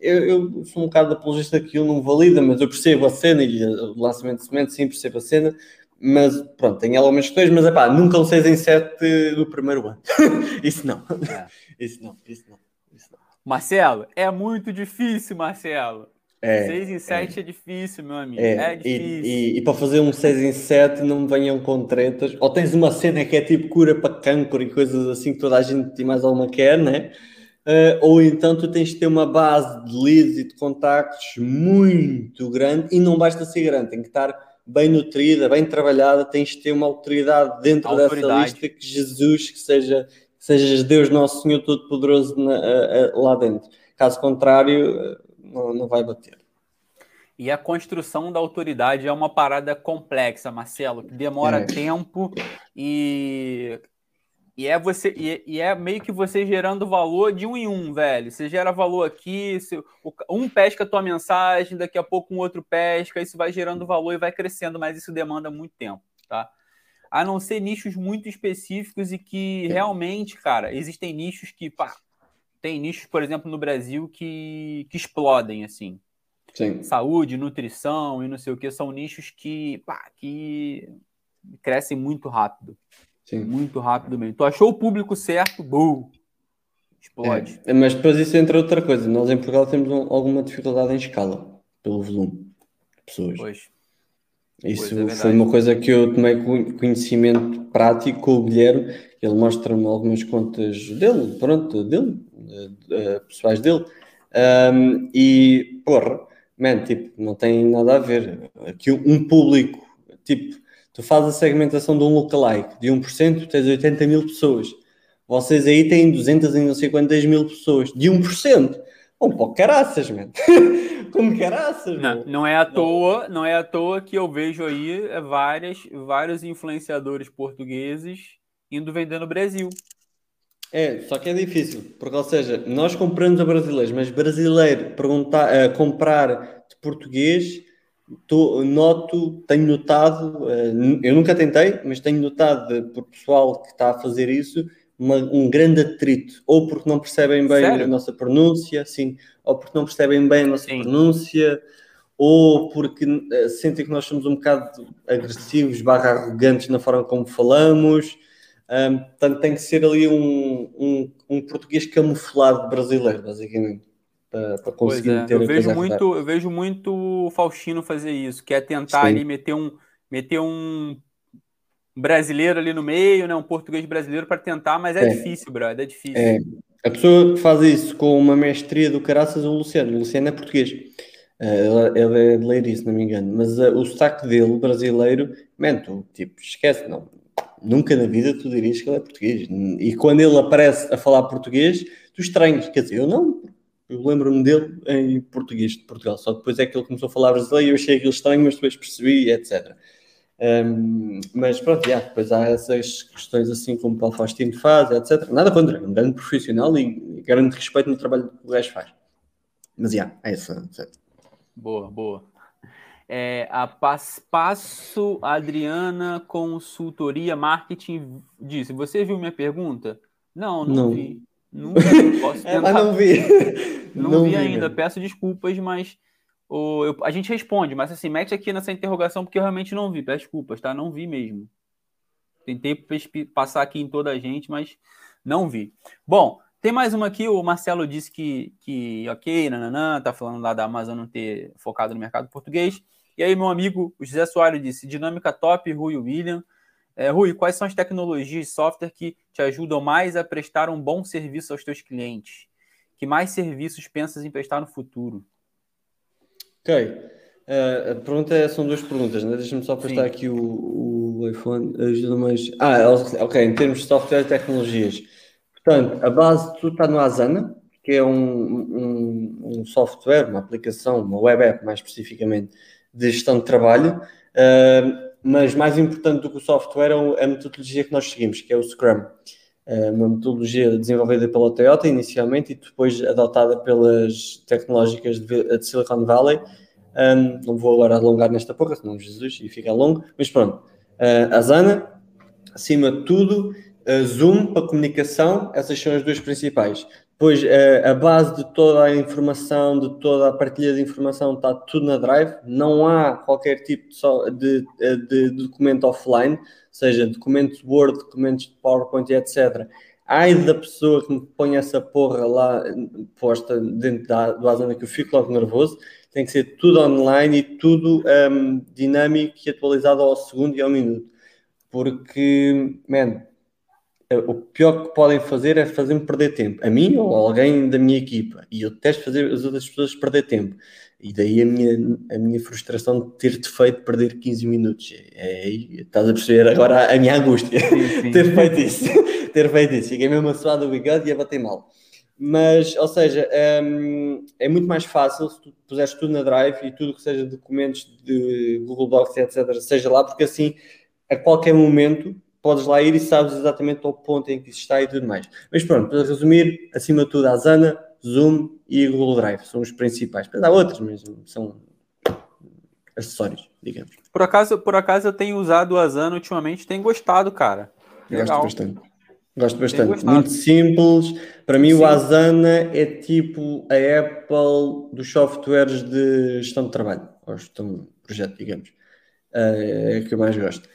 eu, eu, sou um bocado apologista que ele não valida, mas eu percebo a cena e o lançamento de semente, sim, percebo a cena, mas pronto, tem algumas questões, mas é pá, nunca um 6 em 7 do primeiro ano. *laughs* isso não. É. Isso não, isso não, isso não. Marcelo, é muito difícil, Marcelo. É, 6 em 7 é. é difícil, meu amigo. É, é difícil. E, e, e, para fazer um 6 em 7 não me venham com tretas. Ou tens uma cena que é tipo cura para cancro e coisas assim que toda a gente tem mais alguma quer, né? Uh, ou então tu tens de ter uma base de leads e de contactos muito grande e não basta ser grande, tem que estar bem nutrida, bem trabalhada, tens de ter uma autoridade dentro autoridade. dessa lista que Jesus, que seja, que seja Deus Nosso Senhor Todo-Poderoso uh, uh, lá dentro. Caso contrário, não, não vai bater. E a construção da autoridade é uma parada complexa, Marcelo, que demora é. tempo e e é você e, e, é meio que você gerando valor de um em um, velho. Você gera valor aqui, se, um pesca a tua mensagem, daqui a pouco um outro pesca, isso vai gerando valor e vai crescendo, mas isso demanda muito tempo, tá? A não ser nichos muito específicos e que realmente, cara, existem nichos que, pá, tem nichos, por exemplo, no Brasil que, que explodem, assim. Sim. Saúde, nutrição e não sei o que, são nichos que, pá, que crescem muito rápido. Sim. Muito rápido mesmo. Tu achou o público certo, boom, explode. É, mas depois isso entra outra coisa. Nós em Portugal temos um, alguma dificuldade em escala, pelo volume de pessoas. Pois. Isso é foi uma coisa que eu tomei conhecimento prático com o Guilherme. Ele mostra-me algumas contas dele, pronto, dele, uh, pessoais dele. Um, e, porra, man, tipo, não tem nada a ver. Aqui um público, tipo, tu fazes a segmentação de um lookalike de 1%, tens 80 mil pessoas. Vocês aí têm 200 e não sei quantas mil pessoas, de 1%. Um pouco caraças, mano. *laughs* Como caraças, não, não é à toa, não é à toa que eu vejo aí várias, vários influenciadores portugueses indo vender no Brasil. É, só que é difícil, porque, ou seja, nós compramos a brasileiros, mas brasileiro perguntar, uh, comprar de português, tô, noto, tenho notado, uh, eu nunca tentei, mas tenho notado por pessoal que está a fazer isso, uma, um grande atrito, ou porque não percebem bem Sério? a nossa pronúncia, sim, ou porque não percebem bem a nossa sim. pronúncia, ou porque uh, sentem que nós somos um bocado agressivos, barra arrogantes na forma como falamos um, portanto, tem que ser ali um, um, um português camuflado brasileiro, basicamente, para, conseguir é. ter eu vejo muito Eu vejo muito Faustino fazer isso, que é tentar Sim. ali meter um, meter um brasileiro ali no meio, né, um português brasileiro para tentar, mas é, é, difícil, brother, é difícil. É. A pessoa que faz isso com uma mestria do caraças é o Luciano. O Luciano é português. Uh, ele é de Leiria, se não me engano. Mas uh, o sotaque dele, brasileiro, mento, tipo, esquece, não nunca na vida tu dirias que ele é português. E quando ele aparece a falar português, tu estranhas. Quer dizer, eu não. Eu lembro-me dele em português de Portugal. Só depois é que ele começou a falar brasileiro e eu achei aquilo estranho, mas depois percebi, etc. Um, mas pronto, yeah, depois há essas questões assim como o Paulo Faustino faz, etc. Nada contra, é um grande profissional e grande respeito no trabalho que o gajo faz. Mas yeah, é isso. Boa, boa. É, a Passo Adriana Consultoria Marketing disse: Você viu minha pergunta? Não, não, não. vi. Nunca posso *laughs* tentar. É, não vi. *laughs* Não, não vi, vi, ainda. Peço desculpas, mas o, eu, a gente responde. Mas assim, mete aqui nessa interrogação porque eu realmente não vi. Peço desculpas, tá? Não vi mesmo. Tentei passar aqui em toda a gente, mas não vi. Bom, tem mais uma aqui, o Marcelo disse que, que ok, nananã, tá falando lá da Amazon não ter focado no mercado português. E aí, meu amigo o José Soares disse: dinâmica top, Rui William. É, Rui, quais são as tecnologias de software que te ajudam mais a prestar um bom serviço aos teus clientes? Que mais serviços pensas em prestar no futuro? Ok. Uh, a pergunta é, são duas perguntas, né? Deixa-me só prestar Sim. aqui o, o iPhone. Ajuda mais. Ah, ok. Em termos de software e tecnologias. Portanto, a base de tudo está no Asana, que é um, um, um software, uma aplicação, uma web app mais especificamente, de gestão de trabalho, uh, mas mais importante do que o software é a metodologia que nós seguimos, que é o Scrum. Uh, uma metodologia desenvolvida pela Toyota inicialmente e depois adotada pelas tecnológicas de, Silicon Valley. Um, não vou agora alongar nesta porra, senão Jesus e fica longo, mas pronto. Uh, a Zana, acima de tudo, uh, Zoom para comunicação, essas são as duas principais. Pois eh, a base de toda a informação, de toda a partilha de informação está tudo na Drive, não há qualquer tipo de, de, eh, de documento offline, seja documentos Word, documentos de PowerPoint, etc. Ai da pessoa que me põe essa porra lá posta dentro da, do Asana que eu fico logo nervoso, tem que ser tudo online e tudo um, ehm, dinâmico e atualizado ao segundo e ao minuto. Porque, man, o pior que podem fazer é fazer-me perder tempo, a mim ou a alguém da minha equipa. E eu detesto fazer as outras pessoas perder tempo. E daí a minha, a minha frustração de ter-te feito perder 15 minutos. É, é, estás a perceber agora a minha angústia. Sim, sim. *laughs* ter feito isso. *laughs* ter feito isso. Fiquei mesmo a suar do bigode e a bater mal. Mas, ou seja, é, é muito mais fácil se tu puseres tudo na Drive e tudo que seja documentos de Google Docs, etc., seja lá, porque assim, a qualquer momento, podes lá ir e sabes exatamente ao ponto em que isso está e tudo mais. Mas pronto, para resumir, acima de tudo, a Zana, Zoom e Google Drive são os principais. Mas há outros, mas são acessórios, digamos. Por acaso, por acaso eu tenho usado o Asana ultimamente, tenho gostado, cara. Legal. Gosto bastante. Gosto bastante. Muito simples. Para mim, Sim. o Asana é tipo a Apple dos softwares de gestão de trabalho, ou gestão de projeto, digamos. É, é o que eu mais gosto.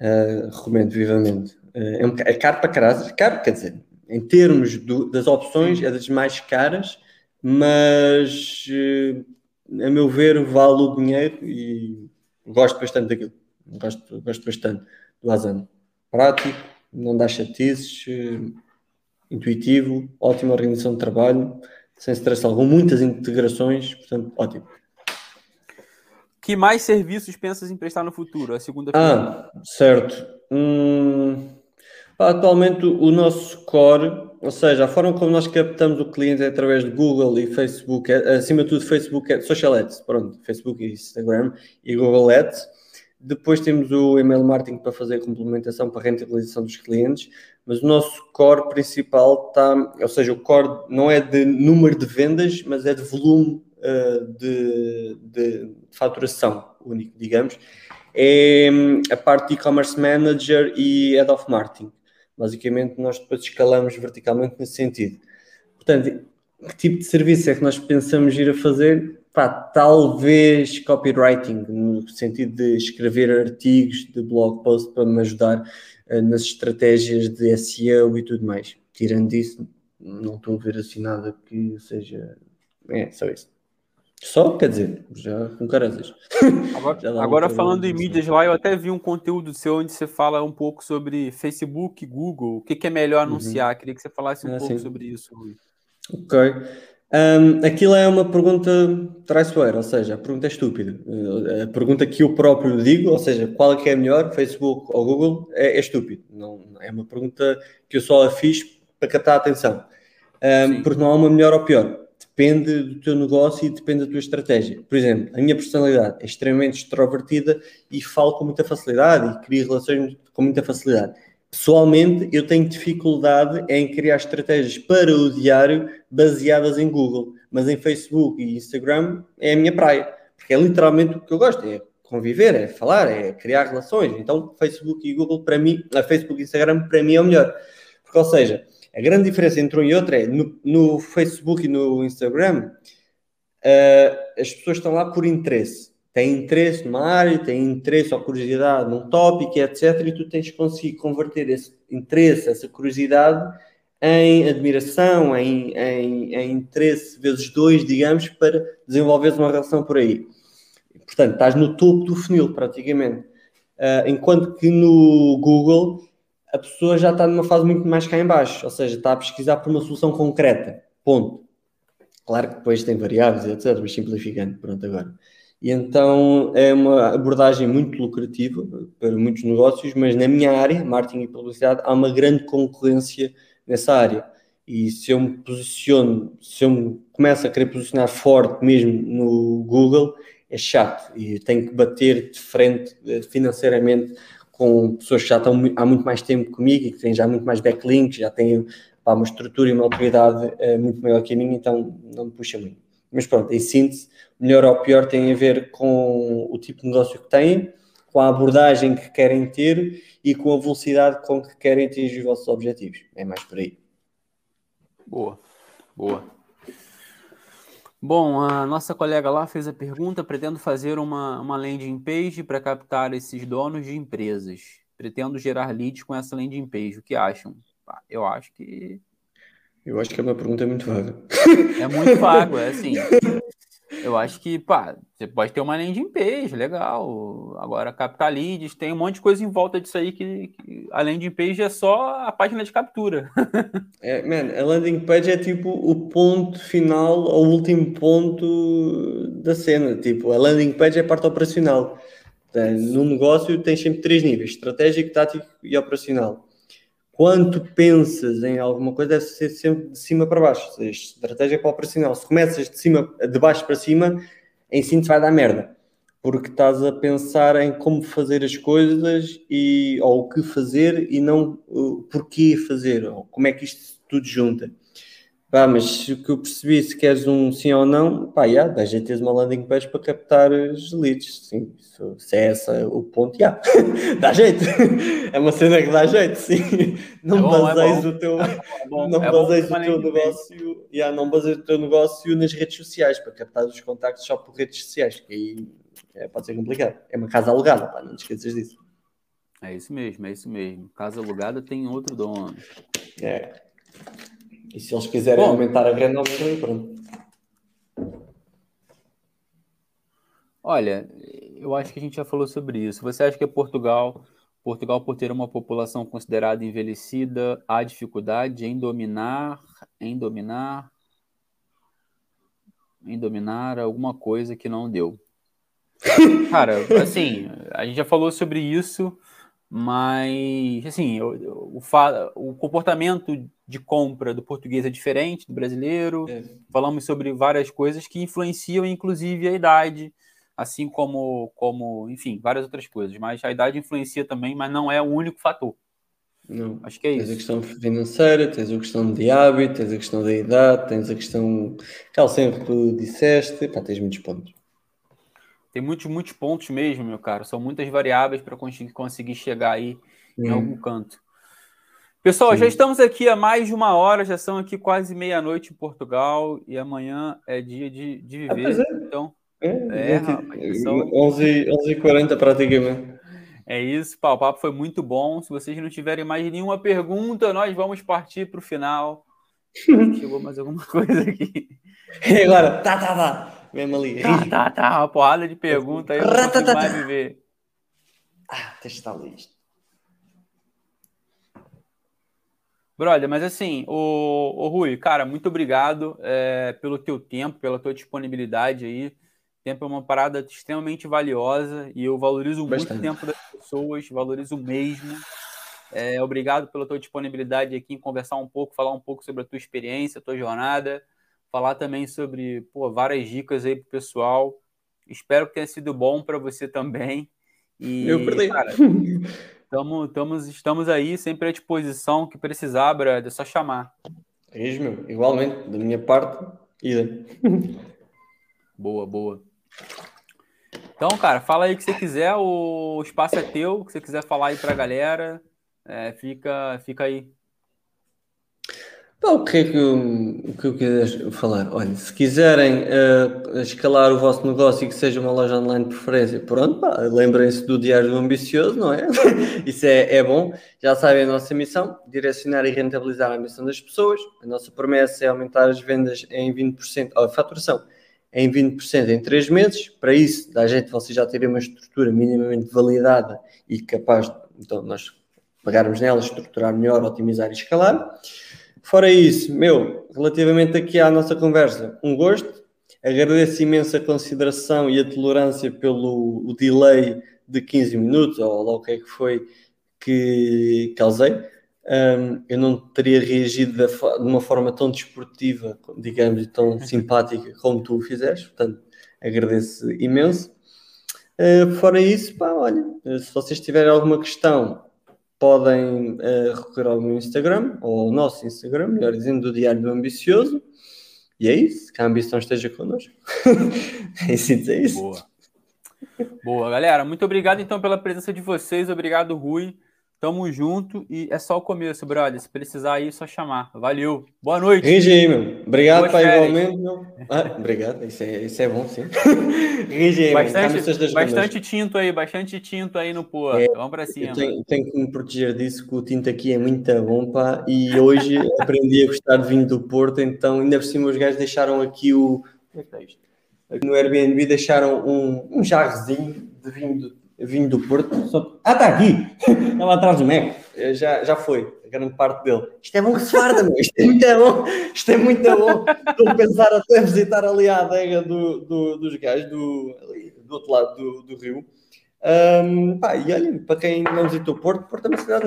Uh, recomendo vivamente. Uh, é, um, é caro para caralho, caro, quer dizer, em termos do, das opções, é das mais caras, mas uh, a meu ver vale o dinheiro e gosto bastante daquilo. Gosto, gosto bastante do Asana. Prático, não dá chatices, intuitivo, ótima organização de trabalho, sem stress algum, muitas integrações, portanto, ótimo. Que mais serviços pensas em prestar no futuro? A segunda Ah, certo. Hum, atualmente o nosso core, ou seja, a forma como nós captamos o cliente é através de Google e Facebook, é, acima de tudo Facebook, é Social Ads, pronto, Facebook e Instagram e Google Ads. Depois temos o email marketing para fazer a complementação para a rentabilização dos clientes, mas o nosso core principal está, ou seja, o core não é de número de vendas, mas é de volume de, de, faturação único, digamos. É hum, a parte de e-commerce manager e head of marketing. Basicamente, nós depois escalamos verticalmente nesse sentido. Portanto, que tipo de serviço é que nós pensamos ir a fazer? pá, talvez copywriting, no sentido de escrever artigos de blog post para me ajudar uh, nas estratégias de SEO e tudo mais. Tirando isso, não estou a ver assim nada que seja. É, só isso. Só, quer dizer, já com caranças. *laughs* Agora, agora falando em mídias lá, eu até vi um conteúdo seu onde você fala um pouco sobre Facebook, Google, o que, que é melhor uhum. anunciar. Uhum. Queria que você falasse um é, pouco sim. sobre isso, Rui. Ok. Um, aquilo é uma pergunta traiçoeira, ou seja, a pergunta é estúpida. A pergunta que eu próprio digo, ou seja, qual é que é melhor, Facebook ou Google, é, é estúpido. Não, é uma pergunta que eu só a fiz para captar a atenção. Um, porque não há uma melhor ou pior. Depende do teu negócio e depende da tua estratégia. Por exemplo, a minha personalidade é extremamente extrovertida e falo com muita facilidade e crio relações com muita facilidade. Pessoalmente, eu tenho dificuldade em criar estratégias para o diário baseadas em Google, mas em Facebook e Instagram é a minha praia, porque é literalmente o que eu gosto, é conviver, é falar, é criar relações. Então, Facebook e Google, para mim, a Facebook e Instagram, para mim é o melhor. Porque, ou seja, a grande diferença entre um e outro é no, no Facebook e no Instagram, uh, as pessoas estão lá por interesse tem interesse numa área, tem interesse ou curiosidade num tópico, etc. E tu tens que conseguir converter esse interesse, essa curiosidade, em admiração, em, em, em interesse vezes dois, digamos, para desenvolveres uma relação por aí. Portanto, estás no topo do funil, praticamente. Uh, enquanto que no Google a pessoa já está numa fase muito mais cá em baixo, ou seja, está a pesquisar por uma solução concreta. Ponto. Claro que depois tem variáveis, etc., mas simplificando, pronto, agora. E então é uma abordagem muito lucrativa para muitos negócios, mas na minha área, marketing e publicidade, há uma grande concorrência nessa área. E se eu me posiciono, se eu me começo a querer posicionar forte mesmo no Google, é chato e tenho que bater de frente eh, financeiramente com pessoas que já estão há muito mais tempo comigo e que têm já muito mais backlinks, já têm pá, uma estrutura e uma autoridade é, muito maior que a minha, então não me puxa muito. Mas pronto, em síntese, melhor ou pior tem a ver com o tipo de negócio que têm, com a abordagem que querem ter e com a velocidade com que querem atingir os vossos objetivos. É mais por aí. Boa, boa. Bom, a nossa colega lá fez a pergunta: pretendo fazer uma, uma landing page para captar esses donos de empresas. Pretendo gerar leads com essa landing page. O que acham? Eu acho que eu acho que é uma pergunta muito vaga. É muito vago, é assim. *laughs* Eu acho que, pá, você pode ter uma landing page, legal. Agora, captar leads, tem um monte de coisa em volta disso aí que, que a landing page é só a página de captura. *laughs* É, man, a landing page é tipo o ponto final, o último ponto da cena. Tipo, a landing page é a parte operacional. No negócio tens sempre três níveis: estratégico, tático e operacional quando pensas em alguma coisa, deve ser sempre de cima para baixo. Seja, estratégia para o operacional. Se começas de, cima, de baixo para cima, em síntese vai dar merda. Porque estás a pensar em como fazer as coisas e, ou o que fazer e não o porquê fazer, ou como é que isto tudo junta. Pá, mas o que eu percebi, se queres um sim ou não, pá, já, dá jeito teres uma landing page para captar os leads, sim, se é esse o ponto, já, *laughs* dá jeito, é uma cena que dá jeito, sim, não é bom, baseias é o teu, é bom, não é baseias o teu negócio, já, não baseias o teu negócio nas redes sociais, para captar os contactos só por redes sociais, que aí é, pode ser complicado, é uma casa alugada, pá, não te esqueças disso. É isso mesmo, é isso mesmo, casa alugada tem outro dono. É. E se eles quiserem Bom, aumentar a renda, aumentam pronto. Olha, Eu acho que a gente já falou sobre isso. Você acha que é Portugal, Portugal por ter uma população considerada envelhecida, há dificuldade em dominar, em dominar, em dominar alguma coisa que não deu? *laughs* Cara, assim, a gente já falou sobre isso, mas assim, o, o, o comportamento de compra do português é diferente do brasileiro. É. Falamos sobre várias coisas que influenciam, inclusive, a idade, assim como, como, enfim, várias outras coisas. Mas a idade influencia também, mas não é o único fator. Não. Acho que é tens isso. Tens a questão financeira, tens a questão de hábito, tens a questão da idade, tens a questão. Aquela sempre que tu disseste, pá, tens muitos pontos. Tem muitos, muitos pontos mesmo, meu caro. São muitas variáveis para conseguir, conseguir chegar aí em hum. algum canto. Pessoal, Sim. já estamos aqui há mais de uma hora, já são aqui quase meia-noite em Portugal e amanhã é dia de, de ah, viver. Ah, é. Então, é, é, rapaz, são... 11, 11h40 praticamente. É isso, o papo foi muito bom. Se vocês não tiverem mais nenhuma pergunta, nós vamos partir para o final. *laughs* Chegou mais alguma *laughs* coisa aqui. E agora, tá, tá, tá. Mesmo ali. Tá, tá, tá. Uma porrada de pergunta aí. Não consigo mais viver. Ah, deixa eu isto. Brother, mas assim, o, o Rui, cara, muito obrigado é, pelo teu tempo, pela tua disponibilidade aí. Tempo é uma parada extremamente valiosa e eu valorizo Bastante. muito o tempo das pessoas, valorizo mesmo. É, obrigado pela tua disponibilidade aqui em conversar um pouco, falar um pouco sobre a tua experiência, a tua jornada, falar também sobre pô, várias dicas aí pro pessoal. Espero que tenha sido bom para você também. E, eu perdi. Cara, Tamo, tamo, estamos aí, sempre à disposição. que precisar, brother, é só chamar. É isso, meu. Igualmente, da minha parte, ida. boa, boa. Então, cara, fala aí o que você quiser, o espaço é teu, o que você quiser falar aí pra galera, é, fica, fica aí. Bom, o que é que eu, o que eu queria falar? Olha, se quiserem uh, escalar o vosso negócio e que seja uma loja online de preferência, pronto, lembrem-se do Diário do Ambicioso, não é? *laughs* Isso é, é bom. Já sabem a nossa missão, direcionar e rentabilizar a missão das pessoas. A nossa promessa é aumentar as vendas em 20%, a faturação em 20% em 3 meses. Para isso, da gente vocês já terem uma estrutura minimamente validada e capaz de, então, nós pagarmos nela, estruturar melhor, otimizar e escalar. Fora isso, meu, relativamente aqui à nossa conversa, um gosto. Agradeço imenso a consideração e a tolerância pelo o delay de 15 minutos, ou lá o que é que foi que causei. Um, eu não teria reagido de, uma forma tão desportiva, digamos, e tão simpática como tu o fizeste, portanto, agradeço imenso. Uh, fora isso, pá, olha, se vocês tiverem alguma questão, podem uh, recorrer ao meu Instagram, ou ao nosso Instagram, melhor dizendo, do Diário do Ambicioso. E é isso, que a ambição esteja connosco. *laughs* é isso, é isso. Boa. Boa, galera. Muito obrigado então pela presença de vocês. Obrigado, Rui. Tamo junto e é só o começo, brother. Se precisar aí, é só chamar. Valeu. Boa noite. Aí, meu. Obrigado, pai, igualmente, meu. *laughs* Ah, obrigado. Isso é, isso é bom, sim. *laughs* Aí, Bastante, bastante tinto aí, bastante tinto aí no pô. É, Vamos pra cima. Tenho, tenho, que me proteger disso, que o tinto aqui é muito bom, pá. E hoje *laughs* aprendi a gostar de vinho do Porto, então ainda por cima os gajos deixaram aqui o. No Airbnb deixaram um, um jarrezinho de vinho do vinho do Porto. Só... Ah, está aqui! *laughs* Estava atrás do Mac. Já, já foi, a grande parte dele. Isto é bom que se farda, meu. Isto é muito bom. Isto é muito bom. Estou a pensar até visitar ali a adega do, do, dos gajos do, ali, do outro lado do, do rio. Um, pá, e olhem, para quem não visitou Porto, Porto é uma cidade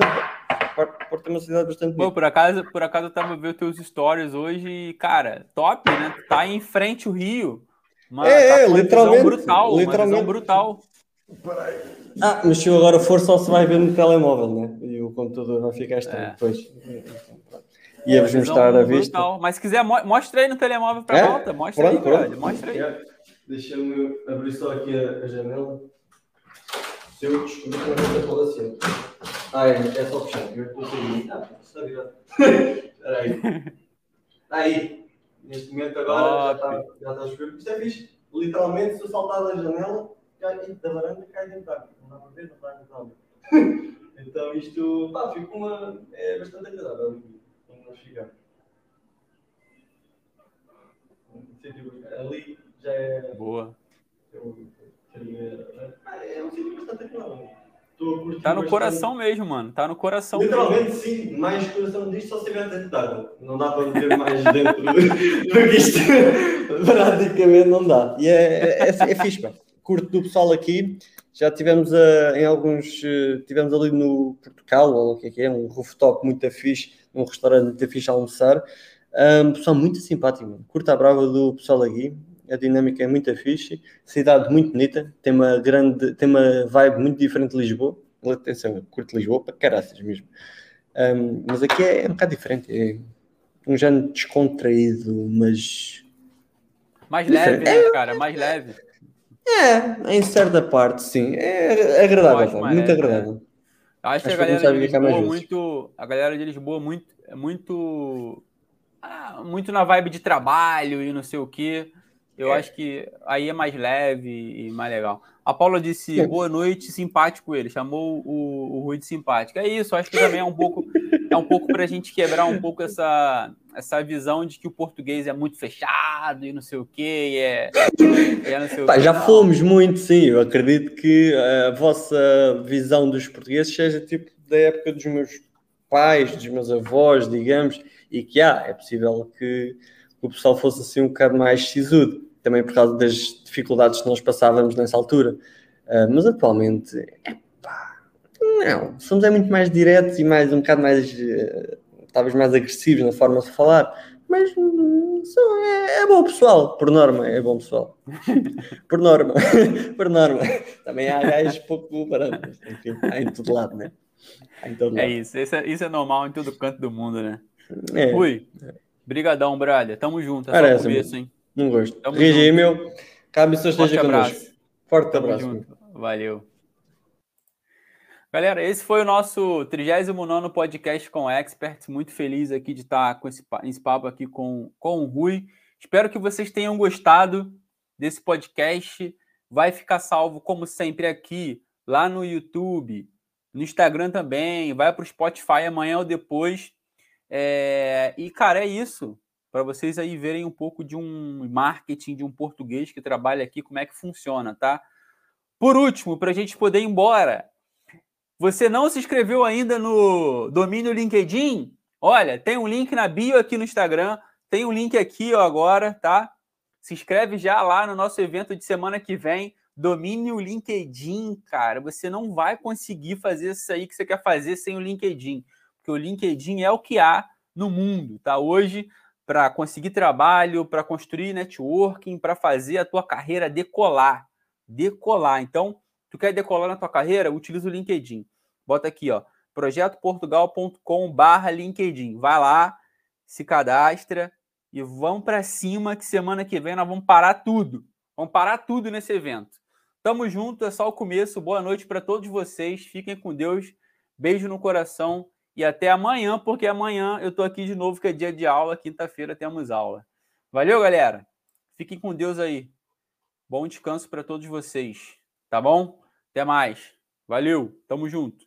Porto é uma cidade bastante Pô, por acaso, por acaso eu tava vendo teus stories hoje e, cara, top, né? Tá em frente o Rio. Uma, é, tá é literalmente. Brutal, literalmente. brutal. Ah, mas se eu agora for, só se vai ver no telemóvel, né? E o computador vai ficar estranho é. depois. Ia-vos mostrar a vista. Brutal. Mas se quiser, mostra aí no telemóvel para é? volta. Mostra pronto, aí, pronto. Mostra aí. Deixa-me abrir só aqui a, a, janela. Se eu descobrir que não vou falar assim. Ah, é, é só fechar. Eu aí. Ah, está virado. *laughs* Espera aí. Está aí. Neste momento agora já está, já está a chover. Isto é fixe. Literalmente, se eu saltar da janela, da varanda cai dentro da água. Não dá para ver, não está dentro da água. então isto pá, fica uma. é bastante agradável como nós ficamos. Ali já é. Boa. É um sítio bastante agradável. Tá no coração mesmo, mano. Tá no coração Literalmente, mesmo. sim. Mais coração disto só se tiver dentro d'água. Não dá para meter mais dentro *laughs* do que isto. *laughs* Praticamente não dá. E é, é, é, é fixe, pá. Curto do pessoal aqui. Já tivemos uh, em alguns. Uh, tivemos ali no Portugal, ou o que é que é, um rooftop muito fixe, um restaurante muito fixe a almoçar. Um pessoal muito simpático. Curta a brava do pessoal aqui. A dinâmica é muito fixe. Cidade muito bonita. Tem uma grande. Tem uma vibe muito diferente de Lisboa. Atenção, curto Lisboa para caraças mesmo. Um, mas aqui é, é um bocado diferente. É um género descontraído, mas. Mais leve, né, cara? Mais leve. É, em certa parte, sim. É agradável, muito agradável. Acho, Acho que a galera de Lisboa muito. A galera de Lisboa muito, é muito. Ah, muito na vibe de trabalho e não sei o quê. Eu é. acho que aí é mais leve e mais legal. A Paula disse é. boa noite, simpático ele, chamou o, o Rui de simpático. É isso, acho que também é um pouco é um pouco para a gente quebrar um pouco essa, essa visão de que o português é muito fechado e não sei o quê, e é, é Pá, já fomos muito, sim. Eu acredito que a vossa visão dos portugueses seja tipo da época dos meus pais, dos meus avós, digamos, e que há, é possível que o pessoal fosse assim um bocado mais sisudo, também por causa das dificuldades que nós passávamos nessa altura. Uh, mas atualmente, epá, não, somos é muito mais diretos e mais um bocado mais, uh, talvez mais agressivos na forma de falar, mas uh, é, é, bom pessoal, por norma, é bom pessoal. *laughs* por norma, *laughs* por norma. Também há gajos pouco baratos, enfim, há em todo lado, né? Todo é lado. É isso, isso é, isso é normal em todo canto do mundo, né? É. Ui. Brigadão, brother. Tamo junto. É Parece, só começo, hein? Não gosto. Regi, meu. Cabe só esteja conosco. Forte Tamo abraço. Junto. Valeu. Galera, esse foi o nosso 39 podcast com experts. Muito feliz aqui de estar com esse, esse papo aqui com, com o Rui. Espero que vocês tenham gostado desse podcast. Vai ficar salvo, como sempre, aqui, lá no YouTube, no Instagram também. Vai para o Spotify amanhã ou depois. É, e, cara, é isso. Para vocês aí verem um pouco de um marketing de um português que trabalha aqui, como é que funciona, tá? Por último, para a gente poder ir embora, você não se inscreveu ainda no domínio LinkedIn? Olha, tem um link na bio aqui no Instagram, tem um link aqui ó, agora, tá? Se inscreve já lá no nosso evento de semana que vem. Domínio LinkedIn, cara. Você não vai conseguir fazer isso aí que você quer fazer sem o LinkedIn porque o LinkedIn é o que há no mundo, tá? Hoje, para conseguir trabalho, para construir networking, para fazer a tua carreira decolar. Decolar. Então, tu quer decolar na tua carreira? Utiliza o LinkedIn. Bota aqui, ó, projetoportugal.com/barra LinkedIn. Vai lá, se cadastra e vamos para cima que semana que vem nós vamos parar tudo. Vamos parar tudo nesse evento. Tamo junto, é só o começo. Boa noite para todos vocês. Fiquem com Deus. Beijo no coração e até amanhã, porque amanhã eu estou aqui de novo, que é dia de aula, quinta-feira temos aula. Valeu, galera. Fiquem com Deus aí. Bom descanso para todos vocês, tá bom? Até mais. Valeu, tamo junto.